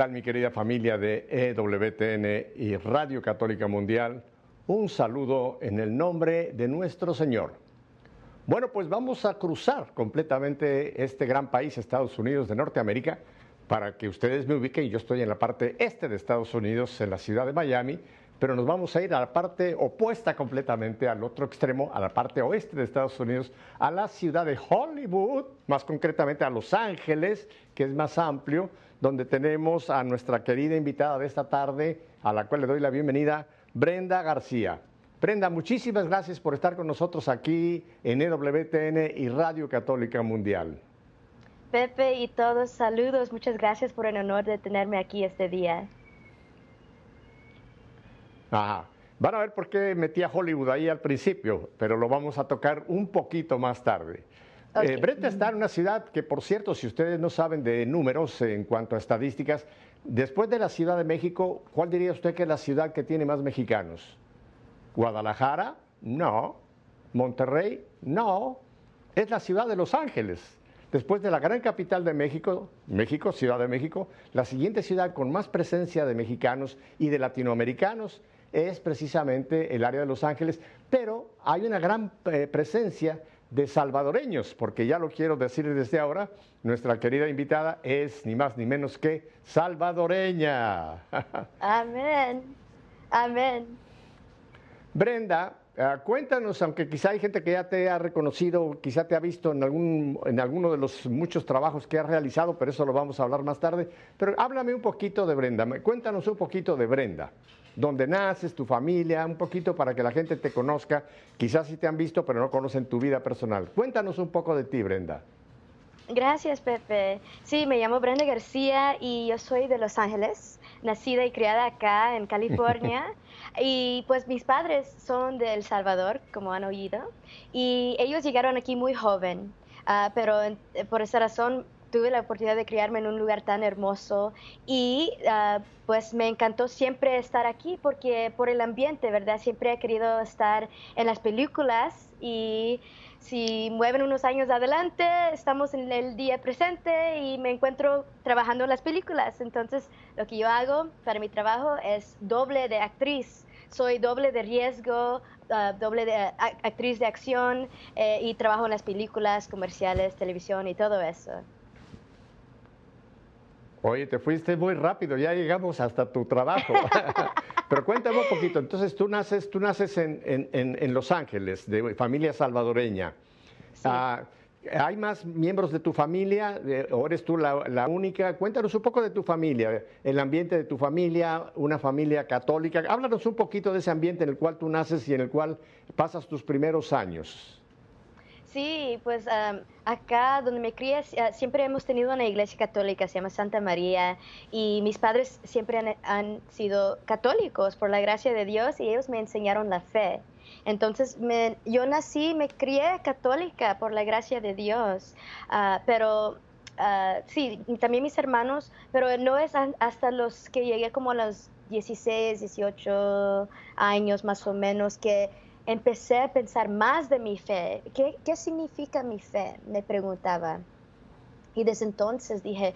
¿Qué tal mi querida familia de EWTN y Radio Católica Mundial? Un saludo en el nombre de nuestro Señor. Bueno, pues vamos a cruzar completamente este gran país, Estados Unidos de Norteamérica, para que ustedes me ubiquen. Yo estoy en la parte este de Estados Unidos, en la ciudad de Miami, pero nos vamos a ir a la parte opuesta completamente, al otro extremo, a la parte oeste de Estados Unidos, a la ciudad de Hollywood, más concretamente a Los Ángeles, que es más amplio, donde tenemos a nuestra querida invitada de esta tarde, a la cual le doy la bienvenida, Brenda García. Brenda, muchísimas gracias por estar con nosotros aquí en EWTN y Radio Católica Mundial. Pepe y todos, saludos. Muchas gracias por el honor de tenerme aquí este día. Ajá. Van a ver por qué metí a Hollywood ahí al principio, pero lo vamos a tocar un poquito más tarde. Eh, Brenda está en una ciudad que, por cierto, si ustedes no saben de números en cuanto a estadísticas, después de la Ciudad de México, ¿cuál diría usted que es la ciudad que tiene más mexicanos? ¿Guadalajara? No. ¿Monterrey? No. Es la ciudad de Los Ángeles. Después de la gran capital de México, México, Ciudad de México, la siguiente ciudad con más presencia de mexicanos y de latinoamericanos es precisamente el área de Los Ángeles, pero hay una gran eh, presencia de salvadoreños, porque ya lo quiero decir desde ahora, nuestra querida invitada es ni más ni menos que salvadoreña. Amén, amén. Brenda, Ah, cuéntanos, aunque quizá hay gente que ya te ha reconocido, quizá te ha visto en, algún, en alguno de los muchos trabajos que has realizado, pero eso lo vamos a hablar más tarde. Pero háblame un poquito de Brenda, cuéntanos un poquito de Brenda, dónde naces, tu familia, un poquito para que la gente te conozca. Quizás sí te han visto, pero no conocen tu vida personal. Cuéntanos un poco de ti, Brenda. Gracias, Pepe. Sí, me llamo Brenda García y yo soy de Los Ángeles, nacida y criada acá en California. Y pues mis padres son de El Salvador, como han oído, y ellos llegaron aquí muy joven, ah, pero por esa razón tuve la oportunidad de criarme en un lugar tan hermoso y ah, pues me encantó siempre estar aquí porque por el ambiente, ¿verdad? Siempre he querido estar en las películas y si mueven unos años adelante, estamos en el día presente y me encuentro trabajando en las películas. Entonces, lo que yo hago para mi trabajo es doble de actriz. Soy doble de riesgo, ah, doble de actriz de acción eh, y trabajo en las películas, comerciales, televisión y todo eso. Oye, te fuiste muy rápido, ya llegamos hasta tu trabajo. Pero cuéntame un poquito, entonces tú naces, tú naces en, Los Ángeles, de familia salvadoreña. Ah, ¿Hay más miembros de tu familia o eres tú la, única? Cuéntanos un poco de tu familia, el ambiente de tu familia, una familia católica. Háblanos un poquito de ese ambiente en el cual tú naces y en el cual pasas tus primeros años. Sí, pues acá donde me crié ah, siempre hemos tenido una iglesia católica, se llama Santa María, y mis padres siempre han, sido católicos por la gracia de Dios y ellos me enseñaron la fe. Entonces yo nací, me crié católica por la gracia de Dios, ah, pero uh, sí, también mis hermanos, pero no es hasta los que llegué como a los 16, 18 años más o menos que empecé a pensar más de mi fe. ¿Qué, ¿Qué, significa mi fe? Me preguntaba. Y desde entonces dije,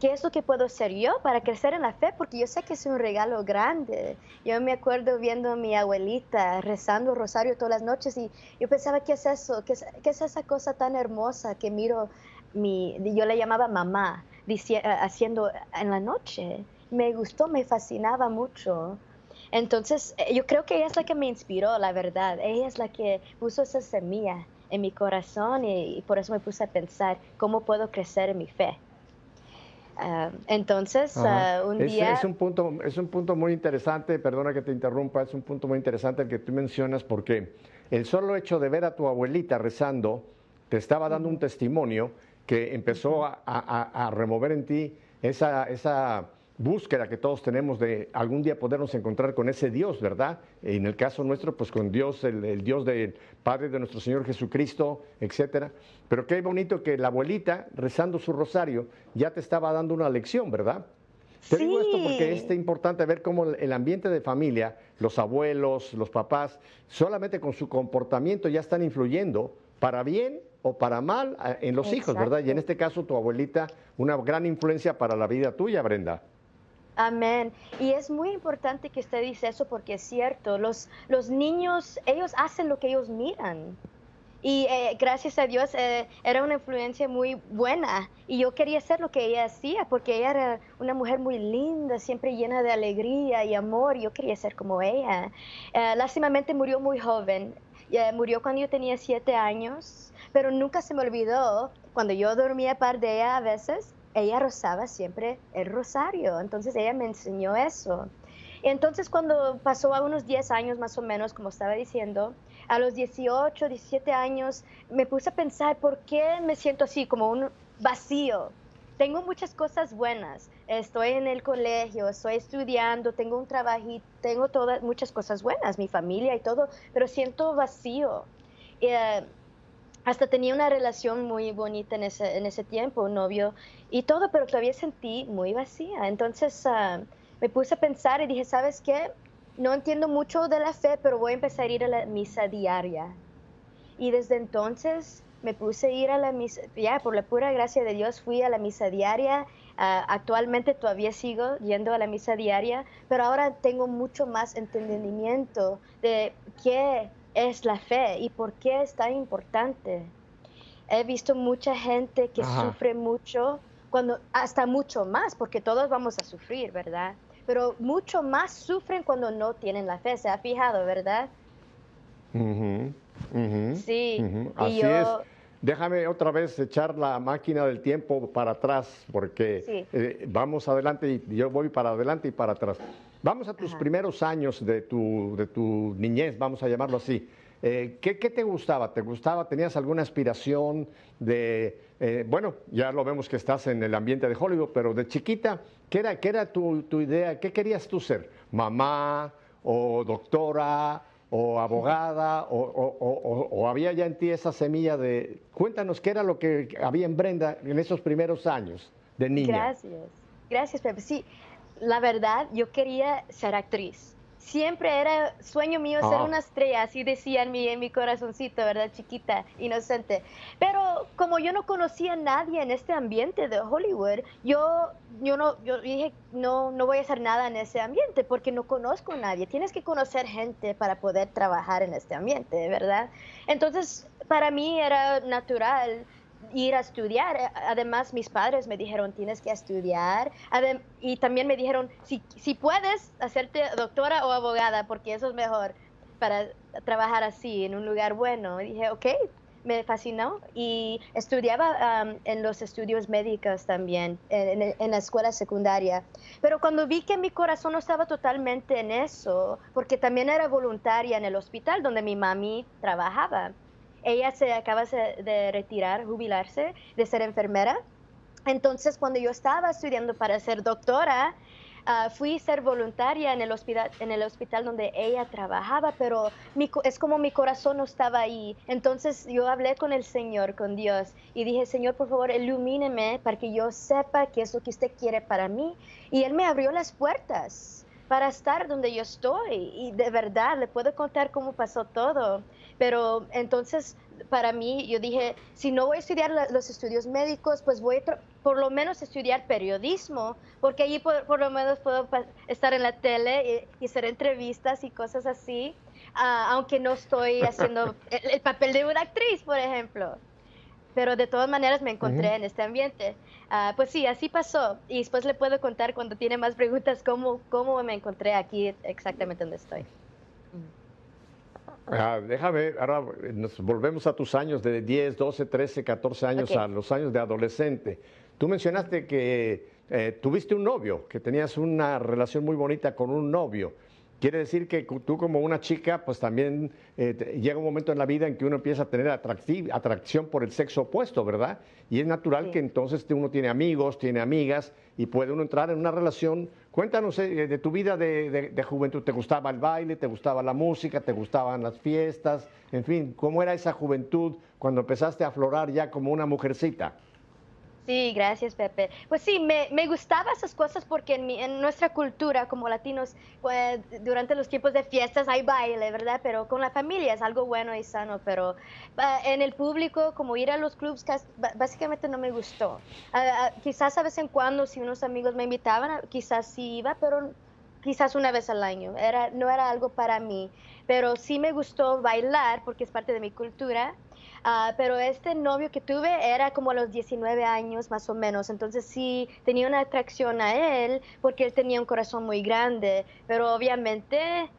¿qué es lo que puedo hacer yo para crecer en la fe? Porque yo sé que es un regalo grande. Yo me acuerdo viendo a mi abuelita rezando rosario todas las noches y yo pensaba, ¿qué es eso? ¿Qué es, qué es esa cosa tan hermosa que miro? Mi, yo le llamaba mamá, haciendo en la noche. Me gustó, me fascinaba mucho. Entonces, eh, yo creo que ella es la que me inspiró, la verdad. Ella es la que puso esa semilla en mi corazón y, por eso me puse a pensar cómo puedo crecer en mi fe. Ah, entonces, ah, un día... Es un, punto, es un punto muy interesante, perdona que te interrumpa, es un punto muy interesante el que tú mencionas porque el solo hecho de ver a tu abuelita rezando te estaba dando un testimonio que empezó a, a remover en ti esa, esa búsqueda que todos tenemos de algún día podernos encontrar con ese Dios, ¿verdad? En el caso nuestro, pues con Dios, el, Dios del Padre de nuestro Señor Jesucristo, etcétera. Pero qué bonito que la abuelita, rezando su rosario, ya te estaba dando una lección, ¿verdad? Te digo esto porque es importante ver cómo el ambiente de familia, los abuelos, los papás, solamente con su comportamiento ya están influyendo para bien o para mal en los hijos, ¿verdad? Y en este caso tu abuelita, una gran influencia para la vida tuya, Brenda. Amén. Y es muy importante que usted dice eso porque es cierto. Los, los niños, ellos hacen lo que ellos miran. Y eh, gracias a Dios eh, era una influencia muy buena. Y yo quería hacer lo que ella hacía porque ella era una mujer muy linda, siempre llena de alegría y amor. Yo quería ser como ella. Eh, lástimamente murió muy joven. murió cuando yo tenía siete años. Pero nunca se me olvidó cuando yo dormía par de ella a veces ella rozaba siempre el rosario, entonces ella me enseñó eso. Entonces cuando pasó a unos 10 años más o menos, como estaba diciendo, a los 18, 17 años, me puse a pensar por qué me siento así, como un vacío. Tengo muchas cosas buenas, estoy en el colegio, estoy estudiando, tengo un trabajo, tengo todas, muchas cosas buenas, mi familia y todo, pero siento vacío. Eh, hasta tenía una relación muy bonita en ese, en ese tiempo, un novio y todo, pero todavía sentí muy vacía. Entonces ah, me puse a pensar y dije, ¿sabes qué? No entiendo mucho de la fe, pero voy a empezar a ir a la misa diaria. Y desde entonces me puse a ir a la misa, ya por la pura gracia de Dios fui a la misa diaria. Ah, actualmente todavía sigo yendo a la misa diaria, pero ahora tengo mucho más entendimiento de qué es la fe y por qué es tan importante. He visto mucha gente que sufre mucho, cuando hasta mucho más, porque todos vamos a sufrir, ¿verdad? Pero mucho más sufren cuando no tienen la fe, ¿se ha fijado, verdad? Sí, Así es. Déjame otra vez echar la máquina del tiempo para atrás, porque eh, vamos adelante y yo voy para adelante y para atrás. Vamos a tus primeros años de tu, de tu niñez, vamos a llamarlo así. Eh, ¿qué, te gustaba? ¿Te gustaba? ¿Tenías alguna aspiración de, eh, bueno, ya lo vemos que estás en el ambiente de Hollywood, pero de chiquita, ¿qué era, qué era tu, tu idea? ¿Qué querías tú ser? ¿Mamá o doctora o abogada o, o, o, había ya en ti esa semilla de... Cuéntanos qué era lo que había en Brenda en esos primeros años de niña. Gracias, gracias Pepe. Sí, la verdad, yo quería ser actriz. Siempre era sueño mío ser ah. una estrella, así decía en mi, en mi corazoncito, ¿verdad? Chiquita, inocente. Pero como yo no conocía a nadie en este ambiente de Hollywood, yo, yo, no, yo dije, no, no voy a hacer nada en ese ambiente porque no conozco a nadie. Tienes que conocer gente para poder trabajar en este ambiente, ¿verdad? Entonces, para mí era natural ir a estudiar. Eh, además, mis padres me dijeron, tienes que estudiar. Y también me dijeron, si, si puedes hacerte doctora o abogada, porque eso es mejor para trabajar así, en un lugar bueno. Y dije, ok, me fascinó y estudiaba en los estudios médicos también, en, en, la escuela secundaria. Pero cuando vi que mi corazón no estaba totalmente en eso, porque también era voluntaria en el hospital donde mi mami trabajaba, ella se acaba de retirar, jubilarse, de ser enfermera. Entonces, cuando yo estaba estudiando para ser doctora, uh, fui a ser voluntaria en el hospital, en el hospital donde ella trabajaba, pero es como mi corazón no estaba ahí. Entonces yo hablé con el Señor, con Dios, y dije, Señor, por favor, ilumíneme para que yo sepa qué es lo que usted quiere para mí. Y Él me abrió las puertas para estar donde yo estoy. Y de verdad, le puedo contar cómo pasó todo. Pero entonces, para mí, yo dije, si no voy a estudiar los estudios médicos, pues voy a por lo menos estudiar periodismo, porque allí por, lo menos puedo estar en la tele y, hacer entrevistas y cosas así, ah, aunque no estoy haciendo el, papel de una actriz, por ejemplo. Pero de todas maneras me encontré en este ambiente. Ah, pues sí, así pasó. Y después le puedo contar cuando tiene más preguntas cómo, cómo me encontré aquí exactamente donde estoy. Ah, déjame, ahora nos volvemos a tus años de 10, 12, 13, 14 años, a los años de adolescente. Tú mencionaste que eh, tuviste un novio, que tenías una relación muy bonita con un novio. Quiere decir que tú como una chica, pues también eh, llega un momento en la vida en que uno empieza a tener atracción por el sexo opuesto, ¿verdad? Y es natural que entonces uno tiene amigos, tiene amigas y puede uno entrar en una relación. Cuéntanos eh, de tu vida de, juventud. ¿Te gustaba el baile? ¿Te gustaba la música? ¿Te gustaban las fiestas? En fin, ¿cómo era esa juventud cuando empezaste a aflorar ya como una mujercita? Sí, gracias Pepe. Pues sí, me, me gustaba esas cosas porque en, en nuestra cultura como latinos, pues, durante los tiempos de fiestas hay baile, ¿verdad? Pero con la familia es algo bueno y sano, pero ah, en el público, como ir a los clubs, básicamente no me gustó. Ah, ah, quizás a vez en cuando, si unos amigos me invitaban, quizás sí iba, pero quizás una vez al año. Era, no era algo para mí, pero sí me gustó bailar porque es parte de mi cultura Ah, pero este novio que tuve era como a los 19 años más o menos, entonces sí tenía una atracción a él porque él tenía un corazón muy grande, pero obviamente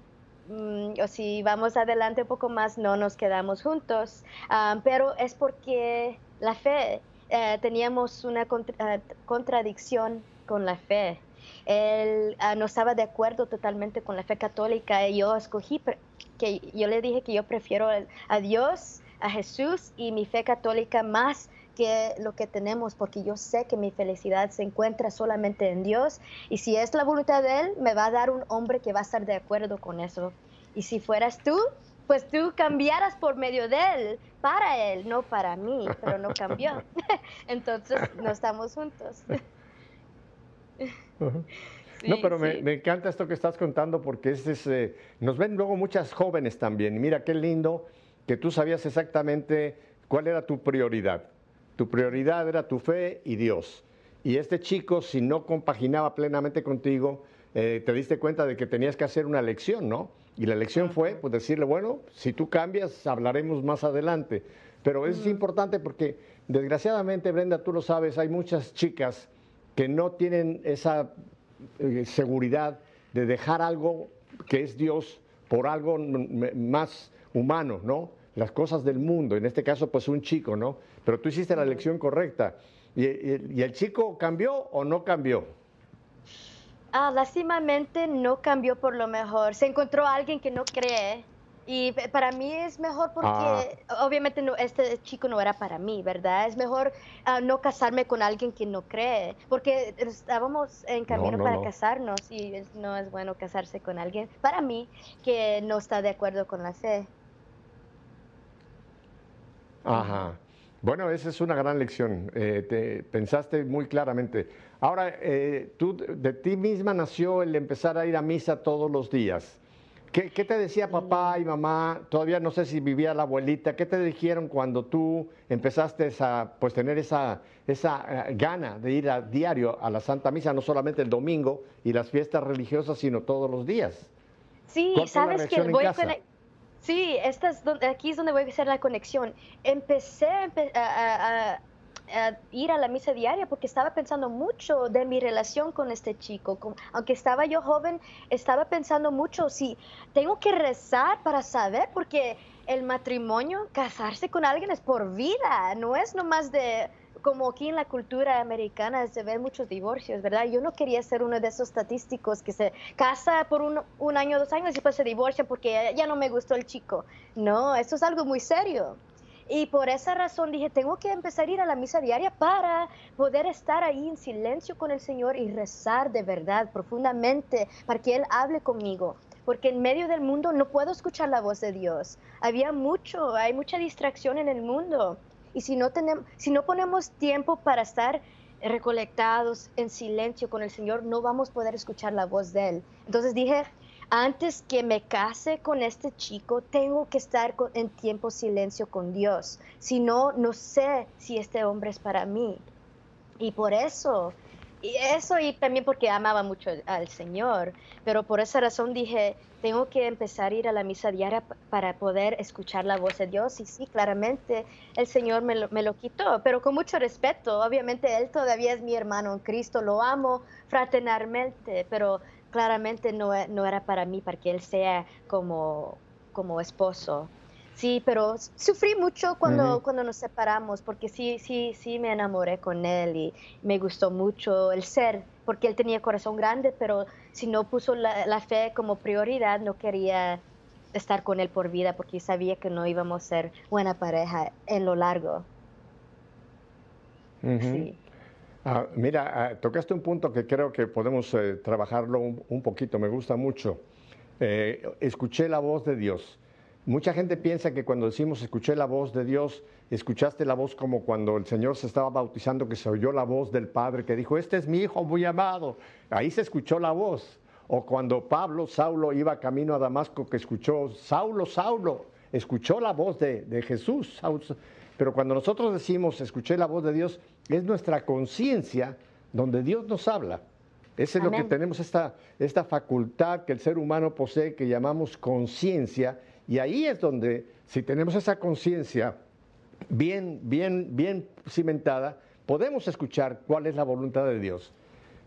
mm, o si vamos adelante un poco más no nos quedamos juntos, ah, pero es porque la fe, eh, teníamos una ah, contradicción con la fe. Él no estaba de acuerdo totalmente con la fe católica. Y yo escogí que yo le dije que yo prefiero a Dios a Jesús y mi fe católica más que lo que tenemos, porque yo sé que mi felicidad se encuentra solamente en Dios y si es la voluntad de Él, me va a dar un hombre que va a estar de acuerdo con eso. Y si fueras tú, pues tú cambiaras por medio de Él, para Él, no para mí, pero no cambió. Entonces no estamos juntos. no, pero me, encanta esto que estás contando porque es, eh, nos ven luego muchas jóvenes también. Mira qué lindo que tú sabías exactamente cuál era tu prioridad. Tu prioridad era tu fe y Dios. Y este chico, si no compaginaba plenamente contigo, eh, te diste cuenta de que tenías que hacer una elección, ¿no? Y la elección fue, pues decirle, bueno, si tú cambias, hablaremos más adelante. Pero es importante porque, desgraciadamente, Brenda, tú lo sabes, hay muchas chicas que no tienen esa eh, seguridad de dejar algo que es Dios por algo más humano, ¿no? Las cosas del mundo, en este caso pues un chico, ¿no? Pero tú hiciste la elección correcta. ¿Y, el chico cambió o no cambió? Ah, lástimamente no cambió por lo mejor. Se encontró alguien que no cree y para mí es mejor porque ah. obviamente no, este chico no era para mí, ¿verdad? Es mejor ah, no casarme con alguien que no cree, porque estábamos en camino para casarnos y no es bueno casarse con alguien, para mí, que no está de acuerdo con la fe. Ajá. Bueno, esa es una gran lección. Eh, te pensaste muy claramente. Ahora, eh, tú de ti misma nació el empezar a ir a misa todos los días. ¿Qué, te decía papá y mamá? Todavía no sé si vivía la abuelita. ¿Qué te dijeron cuando tú empezaste a pues, tener esa, esa eh, gana de ir a diario a la Santa Misa, no solamente el domingo y las fiestas religiosas, sino todos los días? Sí, sabes que voy Sí, esta es donde, aquí es donde voy a hacer la conexión. Empecé a, ir a la misa diaria porque estaba pensando mucho de mi relación con este chico. aunque estaba yo joven, estaba pensando mucho si tengo que rezar para saber, porque el matrimonio, casarse con alguien es por vida, no es nomás de como aquí en la cultura americana se ven muchos divorcios, ¿verdad? Yo no quería ser uno de esos estadísticos que se casa por un, un año, dos años y después se divorcia porque ya no me gustó el chico. No, eso es algo muy serio. Y por esa razón dije, tengo que empezar a ir a la misa diaria para poder estar ahí en silencio con el Señor y rezar de verdad, profundamente, para que Él hable conmigo. Porque en medio del mundo no puedo escuchar la voz de Dios. Había mucho, hay mucha distracción en el mundo. Y si no, tenemos, si no ponemos tiempo para estar recolectados en silencio con el Señor, no vamos a poder escuchar la voz de Él. Entonces dije, antes que me case con este chico, tengo que estar en tiempo silencio con Dios. Si no, no sé si este hombre es para mí. Y por eso y eso y también porque amaba mucho al Señor, pero por esa razón dije, tengo que empezar a ir a la misa diaria para poder escuchar la voz de Dios. Y sí, claramente el Señor me lo, me lo quitó, pero con mucho respeto. Obviamente Él todavía es mi hermano en Cristo, lo amo fraternalmente, pero claramente no, no era para mí, para que Él sea como, como esposo. Sí, pero sufrí mucho cuando, cuando nos separamos, porque sí, sí, sí me enamoré con él y me gustó mucho el ser, porque él tenía corazón grande, pero si no puso la, fe como prioridad, no quería estar con él por vida, porque sabía que no íbamos a ser buena pareja en lo largo. sí. Ah, mira, ah, tocaste un punto que creo que podemos eh, trabajarlo un, poquito, me gusta mucho. Eh, escuché la voz de Dios Mucha gente piensa que cuando decimos escuché la voz de Dios, escuchaste la voz como cuando el Señor se estaba bautizando, que se oyó la voz del Padre que dijo, este es mi Hijo muy amado. Ahí se escuchó la voz. O cuando Pablo, Saulo iba camino a Damasco, que escuchó, Saulo, Saulo, escuchó la voz de, de Jesús. Pero cuando nosotros decimos, escuché la voz de Dios, es nuestra conciencia donde Dios nos habla. Ese es lo que tenemos, esta, esta facultad que el ser humano posee, que llamamos conciencia, y ahí es donde, si tenemos esa conciencia bien, bien, bien cimentada, podemos escuchar cuál es la voluntad de Dios.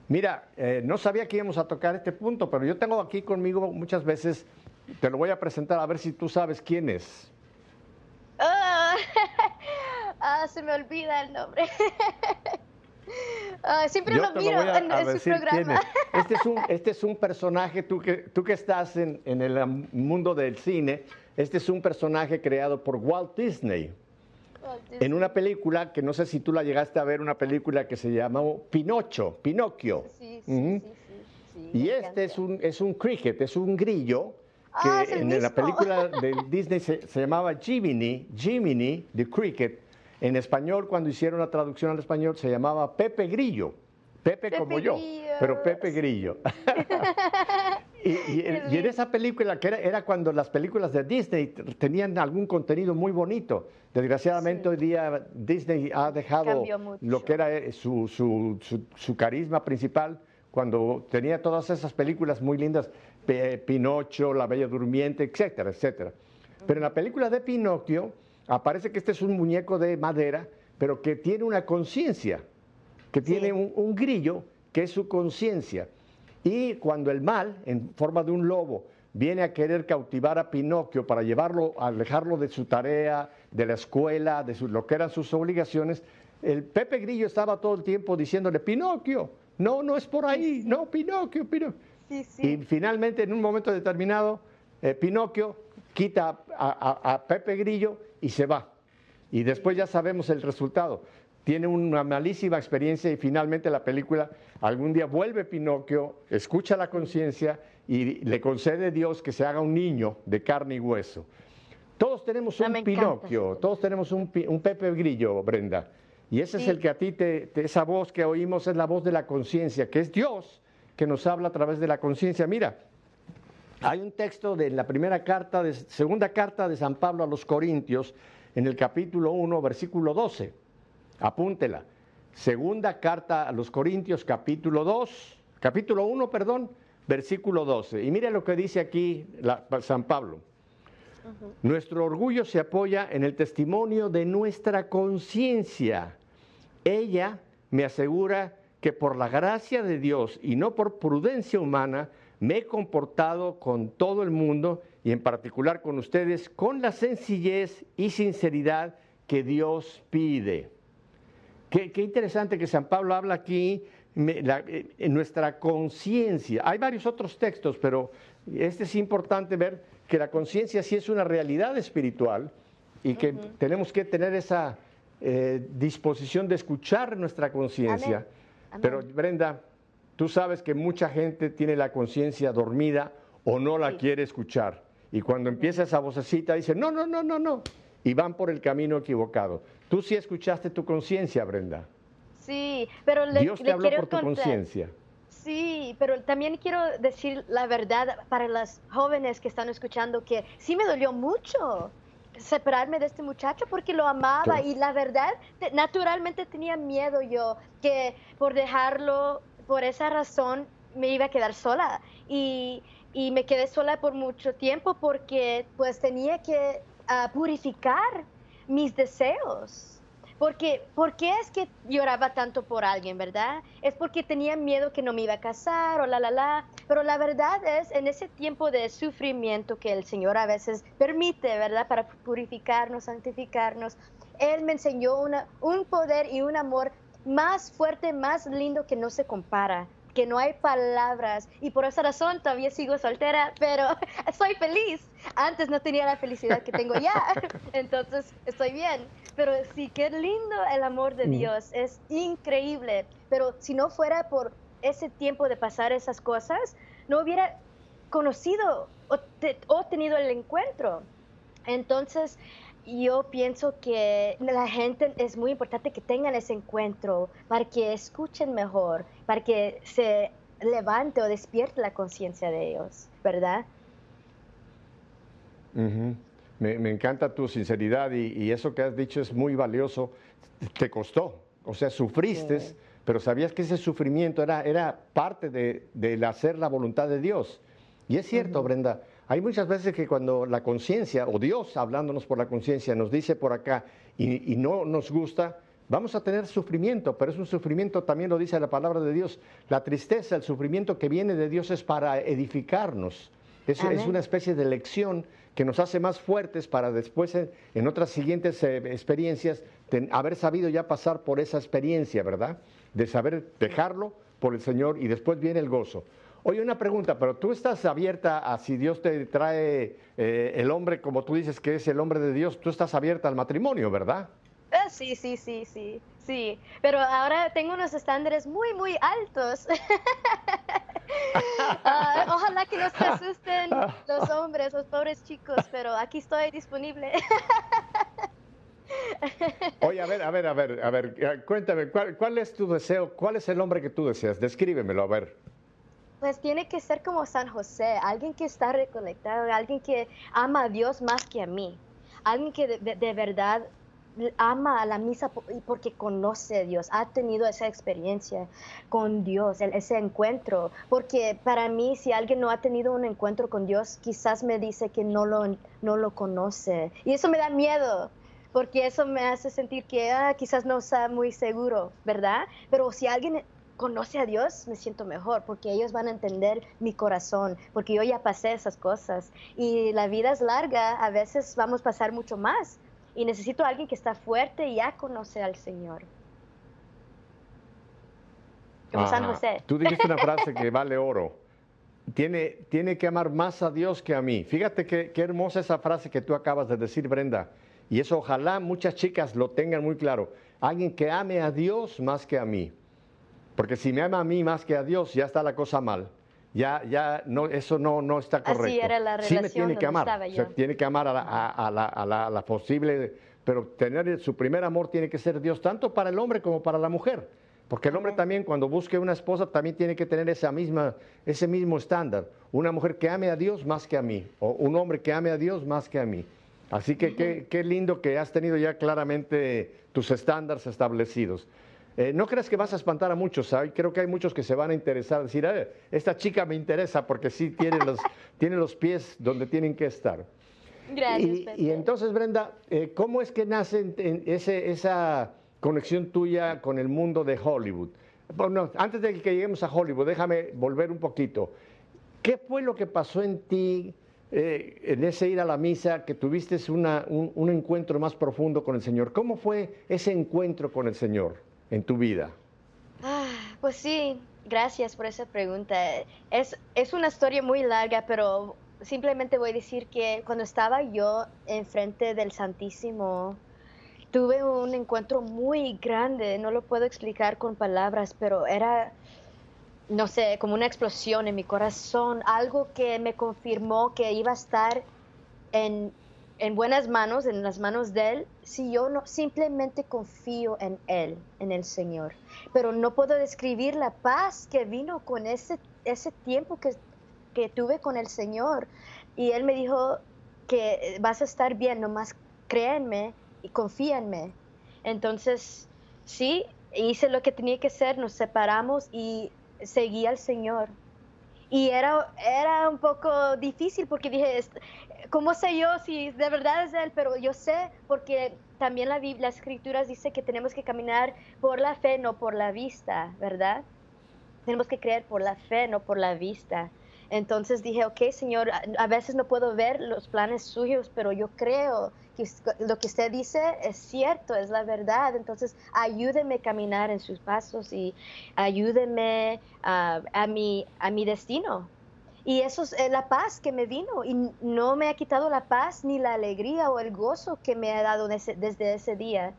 Mira, eh, no sabía que íbamos a tocar este punto, pero yo tengo aquí conmigo muchas veces, te lo voy a presentar a ver si tú sabes quién es. ah, ah se me olvida el nombre. siempre lo miro en, su programa. Este es, un, este es un personaje, tú que, tú que estás en, en, el mundo del cine, este es un personaje creado por Walt Disney. En una película que no sé si tú la llegaste a ver, una película que se llamó Pinocho, Pinocchio. Sí, sí, sí, y este es un, es un cricket, es un grillo que ah, en la película de Disney se, se llamaba Jiminy, Jiminy, the cricket en español, cuando hicieron la traducción al español, se llamaba Pepe Grillo. Pepe, como yo, pero Pepe Grillo. y, en esa película, que era, cuando las películas de Disney tenían algún contenido muy bonito. Desgraciadamente hoy día Disney ha dejado lo que era eh, su, su, carisma principal cuando tenía todas esas películas muy lindas, Pinocho, La Bella Durmiente, etcétera, etcétera. Pero en la película de Pinocchio aparece que este es un muñeco de madera, pero que tiene una conciencia, que tiene un, grillo que es su conciencia. Y cuando el mal, en forma de un lobo, viene a querer cautivar a Pinocchio para llevarlo, alejarlo de su tarea, de la escuela, de lo que eran sus obligaciones, el Pepe Grillo estaba todo el tiempo diciéndole, Pinocchio, no, no es por ahí, no, Pinocchio, Pinocchio. y finalmente, en un momento determinado, eh, Pinocchio quita a, Pepe Grillo y se va. Y después ya sabemos el resultado. Tiene una malísima experiencia y finalmente la película algún día vuelve Pinocchio, escucha la conciencia y le concede Dios que se haga un niño de carne y hueso. Todos tenemos un Pinocchio, todos tenemos un, Pepe Grillo, Brenda. Y ese es el que a ti, te, esa voz que oímos es la voz de la conciencia, que es Dios que nos habla a través de la conciencia. Mira, hay un texto de la primera carta, de, segunda carta de San Pablo a los Corintios, en el capítulo 1, versículo 12. Apúntela. Segunda carta a los Corintios, capítulo 2, capítulo 1, perdón, versículo 12. Y mire lo que dice aquí San Pablo. Nuestro orgullo se apoya en el testimonio de nuestra conciencia. Ella me asegura que por la gracia de Dios y no por prudencia humana, me he comportado con todo el mundo y en particular con ustedes con la sencillez y sinceridad que Dios pide. Qué, interesante que San Pablo habla aquí eh, en nuestra conciencia. Hay varios otros textos, pero este es importante ver que la conciencia sí es una realidad espiritual y que tenemos que tener esa eh, disposición de escuchar nuestra conciencia. Pero Brenda, Tú sabes que mucha gente tiene la conciencia dormida o no la quiere escuchar. Y cuando empieza esa vocecita dice, no, no, no, no, no. Y van por el camino equivocado. Tú sí escuchaste tu conciencia, Brenda. Sí, pero le, Dios te habló por tu conciencia. Sí, pero también quiero decir la verdad para las jóvenes que están escuchando que sí me dolió mucho separarme de este muchacho porque lo amaba y la verdad, naturalmente tenía miedo yo que por dejarlo por esa razón me iba a quedar sola y, me quedé sola por mucho tiempo porque pues tenía que ah, purificar mis deseos. Porque, ¿Por qué es que lloraba tanto por alguien, verdad? Es porque tenía miedo que no me iba a casar o la, la, la. Pero la verdad es, en ese tiempo de sufrimiento que el Señor a veces permite, ¿verdad? Para purificarnos, santificarnos, Él me enseñó una, un poder y un amor más fuerte, más lindo que no se compara, que no hay palabras. Y por esa razón todavía sigo soltera, pero soy feliz. Antes no tenía la felicidad que tengo ya, entonces estoy bien. Pero sí, qué lindo el amor de mm. Dios, es increíble. Pero si no fuera por ese tiempo de pasar esas cosas, no hubiera conocido o, tenido el encuentro. Entonces, yo pienso que la gente es muy importante que tengan ese encuentro para que escuchen mejor, para que se levante o despierte la conciencia de ellos, ¿verdad? me, encanta tu sinceridad y, eso que has dicho es muy valioso. Te costó, o sea, sufriste, pero sabías que ese sufrimiento era, era parte de, hacer la voluntad de Dios. Y es cierto, Brenda, hay muchas veces que cuando la conciencia, o Dios hablándonos por la conciencia, nos dice por acá y, no nos gusta, vamos a tener sufrimiento, pero es un sufrimiento, también lo dice la palabra de Dios, la tristeza, el sufrimiento que viene de Dios es para edificarnos, es, es una especie de lección que nos hace más fuertes para después en, otras siguientes eh, experiencias haber sabido ya pasar por esa experiencia, ¿verdad? De saber dejarlo por el Señor y después viene el gozo. Oye, una pregunta, pero tú estás abierta a si Dios te trae eh, el hombre, como tú dices que es el hombre de Dios, tú estás abierta al matrimonio, ¿verdad? Ah, sí, sí, sí, sí, sí. Pero ahora tengo unos estándares muy, muy altos. Ah, ojalá que no se asusten los hombres, los pobres chicos, pero aquí estoy disponible. Oye, a ver, a ver, a ver, a ver, cuéntame, ¿cuál, ¿cuál, es tu deseo? ¿Cuál es el hombre que tú deseas? Descríbemelo, a ver. Pues tiene que ser como San José, alguien que está reconectado, alguien que ama a Dios más que a mí, alguien que de, verdad ama a la misa porque conoce a Dios, ha tenido esa experiencia con Dios, ese encuentro. Porque para mí, si alguien no ha tenido un encuentro con Dios, quizás me dice que no lo, no lo conoce. Y eso me da miedo, porque eso me hace sentir que ah, quizás no está muy seguro, ¿verdad? Pero si alguien conoce a Dios, me siento mejor, porque ellos van a entender mi corazón, porque yo ya pasé esas cosas. Y la vida es larga, a veces vamos a pasar mucho más. Y necesito a alguien que está fuerte y ya conoce al Señor. Como San José. Tú dijiste una frase que vale oro. Tiene, tiene que amar más a Dios que a mí. Fíjate qué, qué hermosa esa frase que tú acabas de decir, Brenda. Y eso ojalá muchas chicas lo tengan muy claro. Alguien que ame a Dios más que a mí. Porque si me ama a mí más que a Dios, ya está la cosa mal. Ya, ya, no, eso no, no está correcto. Así era la relación sí me tiene que amar. tiene que amar a la, a, la, posible, pero tener su primer amor tiene que ser Dios, tanto para el hombre como para la mujer. Porque el hombre también, cuando busque una esposa, también tiene que tener esa misma, ese mismo estándar. Una mujer que ame a Dios más que a mí, o un hombre que ame a Dios más que a mí. Así que qué, qué lindo que has tenido ya claramente tus estándares establecidos. Eh, no creas que vas a espantar a muchos, creo que hay muchos que se van a interesar, decir, eh, esta chica me interesa porque sí tiene los, tiene los pies donde tienen que estar. Gracias. Y, entonces, Brenda, eh, ¿cómo es que nace ese, esa conexión tuya con el mundo de Hollywood? Bueno, antes de que lleguemos a Hollywood, déjame volver un poquito. ¿Qué fue lo que pasó en ti en ese ir a la misa, que tuviste un, un encuentro más profundo con el Señor? ¿Cómo fue ese encuentro con el Señor? En tu vida? Ah, pues sí, gracias por esa pregunta. Es, es una historia muy larga, pero simplemente voy a decir que cuando estaba yo enfrente del Santísimo, tuve un encuentro muy grande, no lo puedo explicar con palabras, pero era, no sé, como una explosión en mi corazón, algo que me confirmó que iba a estar en en buenas manos, en las manos de Él, si yo no simplemente confío en Él, en el Señor. Pero no puedo describir la paz que vino con ese, ese tiempo que, que tuve con el Señor. Y Él me dijo que vas a estar bien, nomás créanme y confíenme. Entonces, sí, hice lo que tenía que hacer, nos separamos y seguí al Señor. Y era, era un poco difícil porque dije, ¿cómo sé yo si de verdad es Él? Pero yo sé porque también la las escrituras dice que tenemos que caminar por la fe, no por la vista, ¿verdad? Tenemos que creer por la fe, no por la vista. Entonces dije, ok, Señor, a veces no puedo ver los planes suyos, pero yo creo que lo que usted dice es cierto, es la verdad. Entonces ayúdeme a caminar en sus pasos y ayúdeme a, mi, a mi destino. Y eso es eh, la paz que me vino y no me ha quitado la paz ni la alegría o el gozo que me ha dado desde ese día.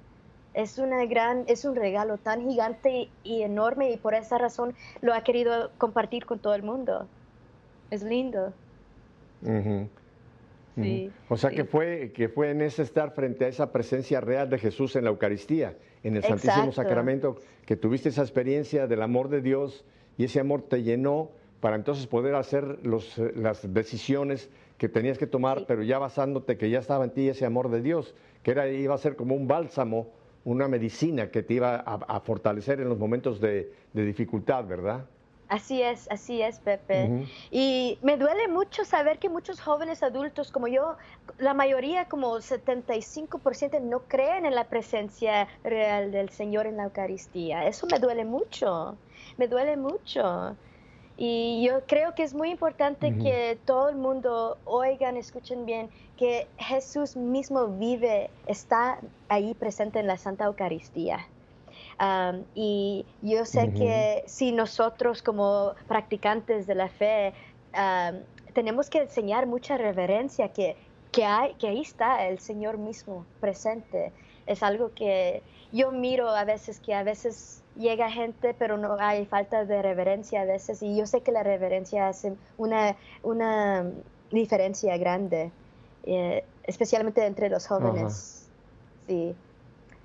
Es, una gran, es un regalo tan gigante y enorme y por esa razón lo ha querido compartir con todo el mundo. Es lindo. Sí. O sea que fue que fue en ese estar frente a esa presencia real de Jesús en la Eucaristía, en el Santísimo Sacramento, que tuviste esa experiencia del amor de Dios y ese amor te llenó para entonces poder hacer los, las decisiones que tenías que tomar, pero ya basándote que ya estaba en ti ese amor de Dios, que era iba a ser como un bálsamo, una medicina que te iba a, fortalecer en los momentos de dificultad, ¿verdad? Así es, así es, Pepe. Y me duele mucho saber que muchos jóvenes adultos como yo, la mayoría, como 75%, no creen en la presencia real del Señor en la Eucaristía. Eso me duele mucho, me duele mucho. Y yo creo que es muy importante que todo el mundo oigan, escuchen bien, que Jesús mismo vive, está ahí presente en la Santa Eucaristía y yo sé que si nosotros como practicantes de la fe tenemos que enseñar mucha reverencia, que, que, hay, que ahí está el Señor mismo presente. Es algo que yo miro a veces, que a veces llega gente, pero no hay falta de reverencia a veces. Y yo sé que la reverencia hace una, una diferencia grande, eh, especialmente entre los jóvenes. Sí.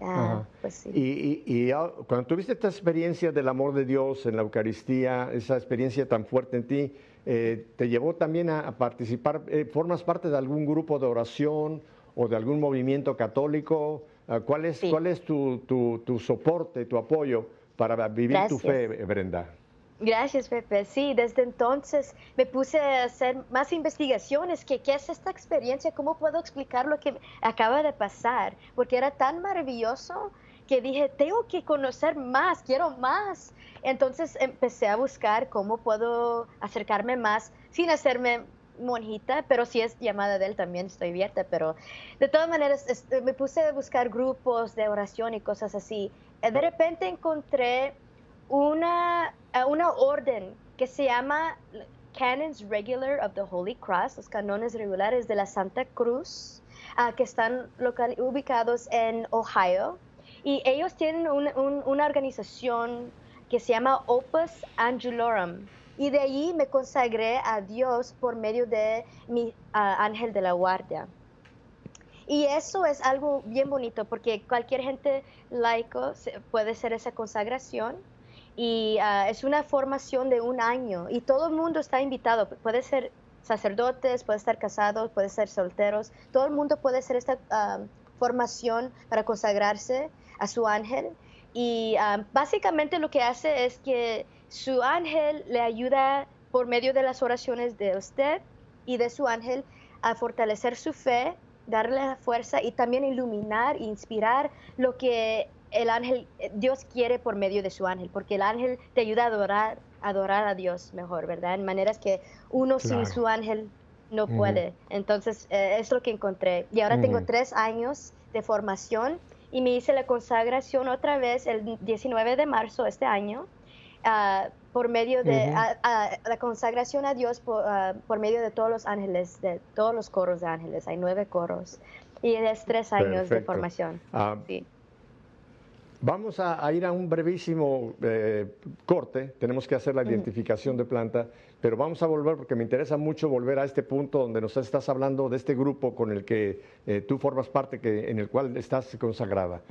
Ah, pues y, cuando tuviste esta experiencia del amor de Dios en la Eucaristía, esa experiencia tan fuerte en ti, eh, ¿te llevó también a, participar? Eh, ¿Formas parte de algún grupo de oración o de algún movimiento católico? Ah, ¿Cuál es, ¿cuál es tu, tu, soporte, tu apoyo para vivir tu fe, Brenda? Gracias, Pepe. Sí, desde entonces me puse a hacer más investigaciones. Que, ¿Qué es esta experiencia? ¿Cómo puedo explicar lo que acaba de pasar? Porque era tan maravilloso que dije, tengo que conocer más, quiero más. Entonces empecé a buscar cómo puedo acercarme más sin hacerme monjita, pero si es llamada de él también estoy abierta, pero de todas maneras me puse a buscar grupos de oración y cosas así. De repente encontré una, una orden que se llama Canons Regular of the Holy Cross, los canones regulares de la Santa Cruz, uh, que están local, ubicados en Ohio. Y ellos tienen un, una organización que se llama Opus Angelorum. Y de allí me consagré a Dios por medio de mi ángel de la guardia. Y eso es algo bien bonito porque cualquier gente laico puede hacer esa consagración y ah, es una formación de un año y todo el mundo está invitado. Puede ser sacerdotes, puede estar casados, puede ser solteros. Todo el mundo puede hacer esta ah, formación para consagrarse a su ángel. Y ah, básicamente lo que hace es que su ángel le ayuda por medio de las oraciones de usted y de su ángel a fortalecer su fe, darle la fuerza y también iluminar, inspirar lo que el ángel, eh, Dios quiere por medio de su ángel, porque el ángel te ayuda a adorar, adorar a Dios mejor, ¿verdad? En maneras que uno sin su ángel no puede. Entonces, eh, es lo que encontré. Y ahora tengo tres años de formación y me hice la consagración otra vez el 19 de marzo este año. Ah, por medio de la consagración a Dios por, ah, por, medio de todos los ángeles, de todos los coros de ángeles. Hay nueve coros y es tres años de formación. Ah, sí. Vamos a, ir a un brevísimo eh, corte, tenemos que hacer la identificación de planta, pero vamos a volver porque me interesa mucho volver a este punto donde nos estás hablando de este grupo con el que eh, tú formas parte, que, en el cual estás consagrada.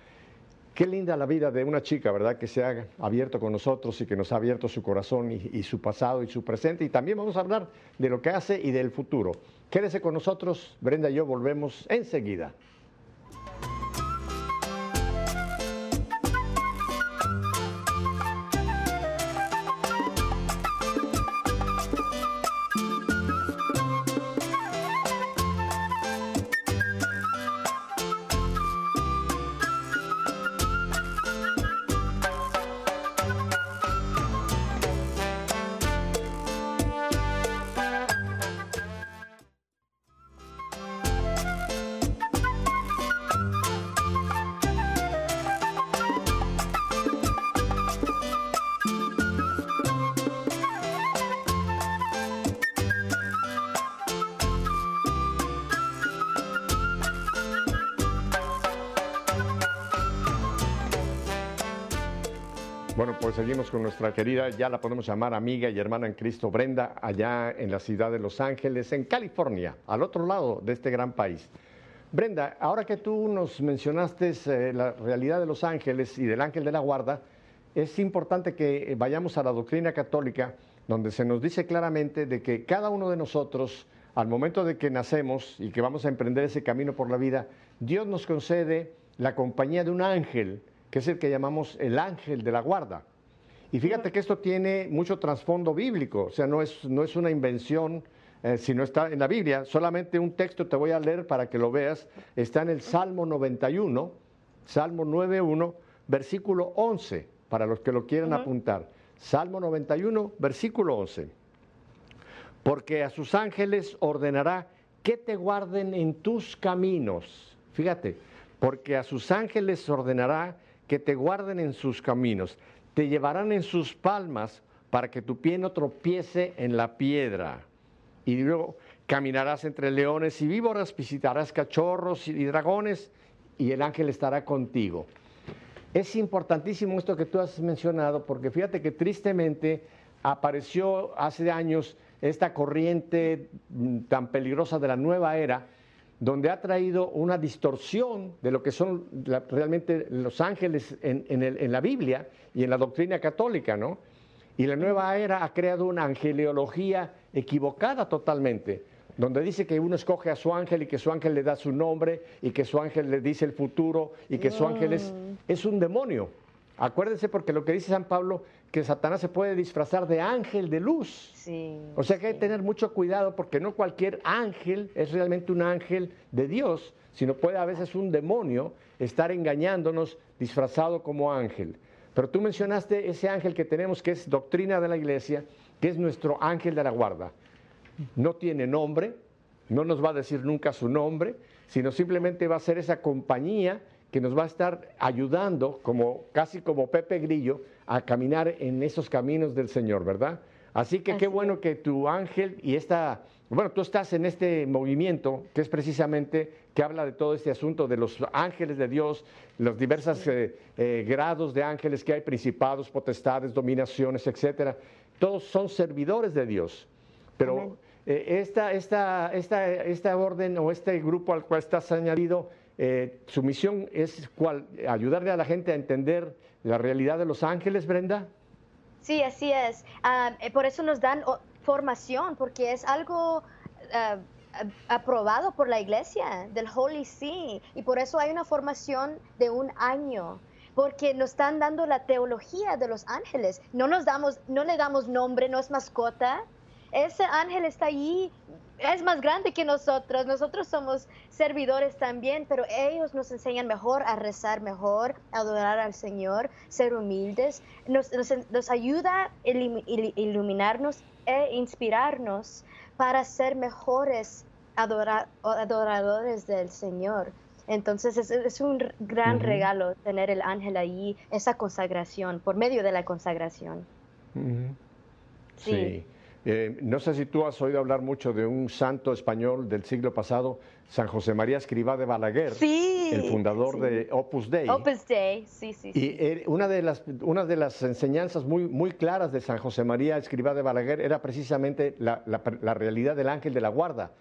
Qué linda la vida de una chica, ¿verdad? Que se ha abierto con nosotros y que nos ha abierto su corazón y, y su pasado y su presente. Y también vamos a hablar de lo que hace y del futuro. Quédese con nosotros, Brenda y yo volvemos enseguida. Con nuestra querida, ya la podemos llamar amiga y hermana en Cristo, Brenda, allá en la ciudad de Los Ángeles, en California, al otro lado de este gran país. Brenda, ahora que tú nos mencionaste eh, la realidad de Los Ángeles y del ángel de la guarda, es importante que vayamos a la doctrina católica, donde se nos dice claramente de que cada uno de nosotros, al momento de que nacemos y que vamos a emprender ese camino por la vida, Dios nos concede la compañía de un ángel que es el que llamamos el ángel de la guarda. Y fíjate que esto tiene mucho trasfondo bíblico, o sea, no es, no es una invención, eh, sino está en la Biblia. Solamente un texto te voy a leer para que lo veas. Está en el Salmo 91, Salmo 91, versículo 11, para los que lo quieran apuntar. Salmo 91, versículo 11. Porque a sus ángeles ordenará que te guarden en tus caminos. Fíjate, porque a sus ángeles ordenará que te guarden en sus caminos, te llevarán en sus palmas para que tu pie no tropiece en la piedra. Y luego caminarás entre leones y víboras, visitarás cachorros y dragones, y el ángel estará contigo. Es importantísimo esto que tú has mencionado, porque fíjate que tristemente apareció hace años esta corriente mm, tan peligrosa de la nueva era, donde ha traído una distorsión de lo que son realmente los ángeles en, la Biblia y en la doctrina católica, ¿no? Y la nueva era ha creado una angeleología equivocada totalmente, donde dice que uno escoge a su ángel y que su ángel le da su nombre y que su ángel le dice el futuro y que su ángel es, mm. es un demonio. Acuérdense porque lo que dice San Pablo que Satanás se puede disfrazar de ángel de luz. o sea que hay que tener mucho cuidado porque no cualquier ángel es realmente un ángel de Dios, sino puede a veces un demonio estar engañándonos disfrazado como ángel. Pero tú mencionaste ese ángel que tenemos que es doctrina de la iglesia, que es nuestro ángel de la guarda. No tiene nombre, no nos va a decir nunca su nombre, sino simplemente va a ser esa compañía que nos va a estar ayudando, como, casi como Pepe Grillo, a caminar en esos caminos del Señor, ¿verdad? Así que qué bueno que tu ángel y esta, bueno, tú estás en este movimiento que es precisamente que habla de todo este asunto de los ángeles de Dios, los diversos eh, eh, grados de ángeles que hay, principados, potestades, dominaciones, etcétera. Todos son servidores de Dios. Pero eh, esta, esta, esta, esta orden o este grupo al cual estás añadido, eh, su misión es cuál, ayudarle a la gente a entender la realidad de los ángeles, Brenda. Sí, así es. Eh, por eso nos dan formación, porque es algo ah, aprobado por la iglesia del Holy See. Y por eso hay una formación de un año porque nos están dando la teología de los ángeles. No nos damos, no le damos nombre, no es mascota. Ese ángel está allí es más grande que nosotros, nosotros somos servidores también, pero ellos nos enseñan mejor a rezar mejor, a adorar al Señor, ser humildes, nos, nos, ayuda a iluminarnos e inspirarnos para ser mejores adoradores del Señor. Entonces es, un gran regalo tener el ángel ahí, esa consagración, por medio de la consagración. sí. Eh, no sé si tú has oído hablar mucho de un santo español del siglo pasado, San José María Escribá de Balaguer, el fundador de Opus Dei. Opus Dei, sí, sí. Y una de las, una de las enseñanzas muy, muy claras de San José María Escribá de Balaguer era precisamente la, la realidad del ángel de la guarda.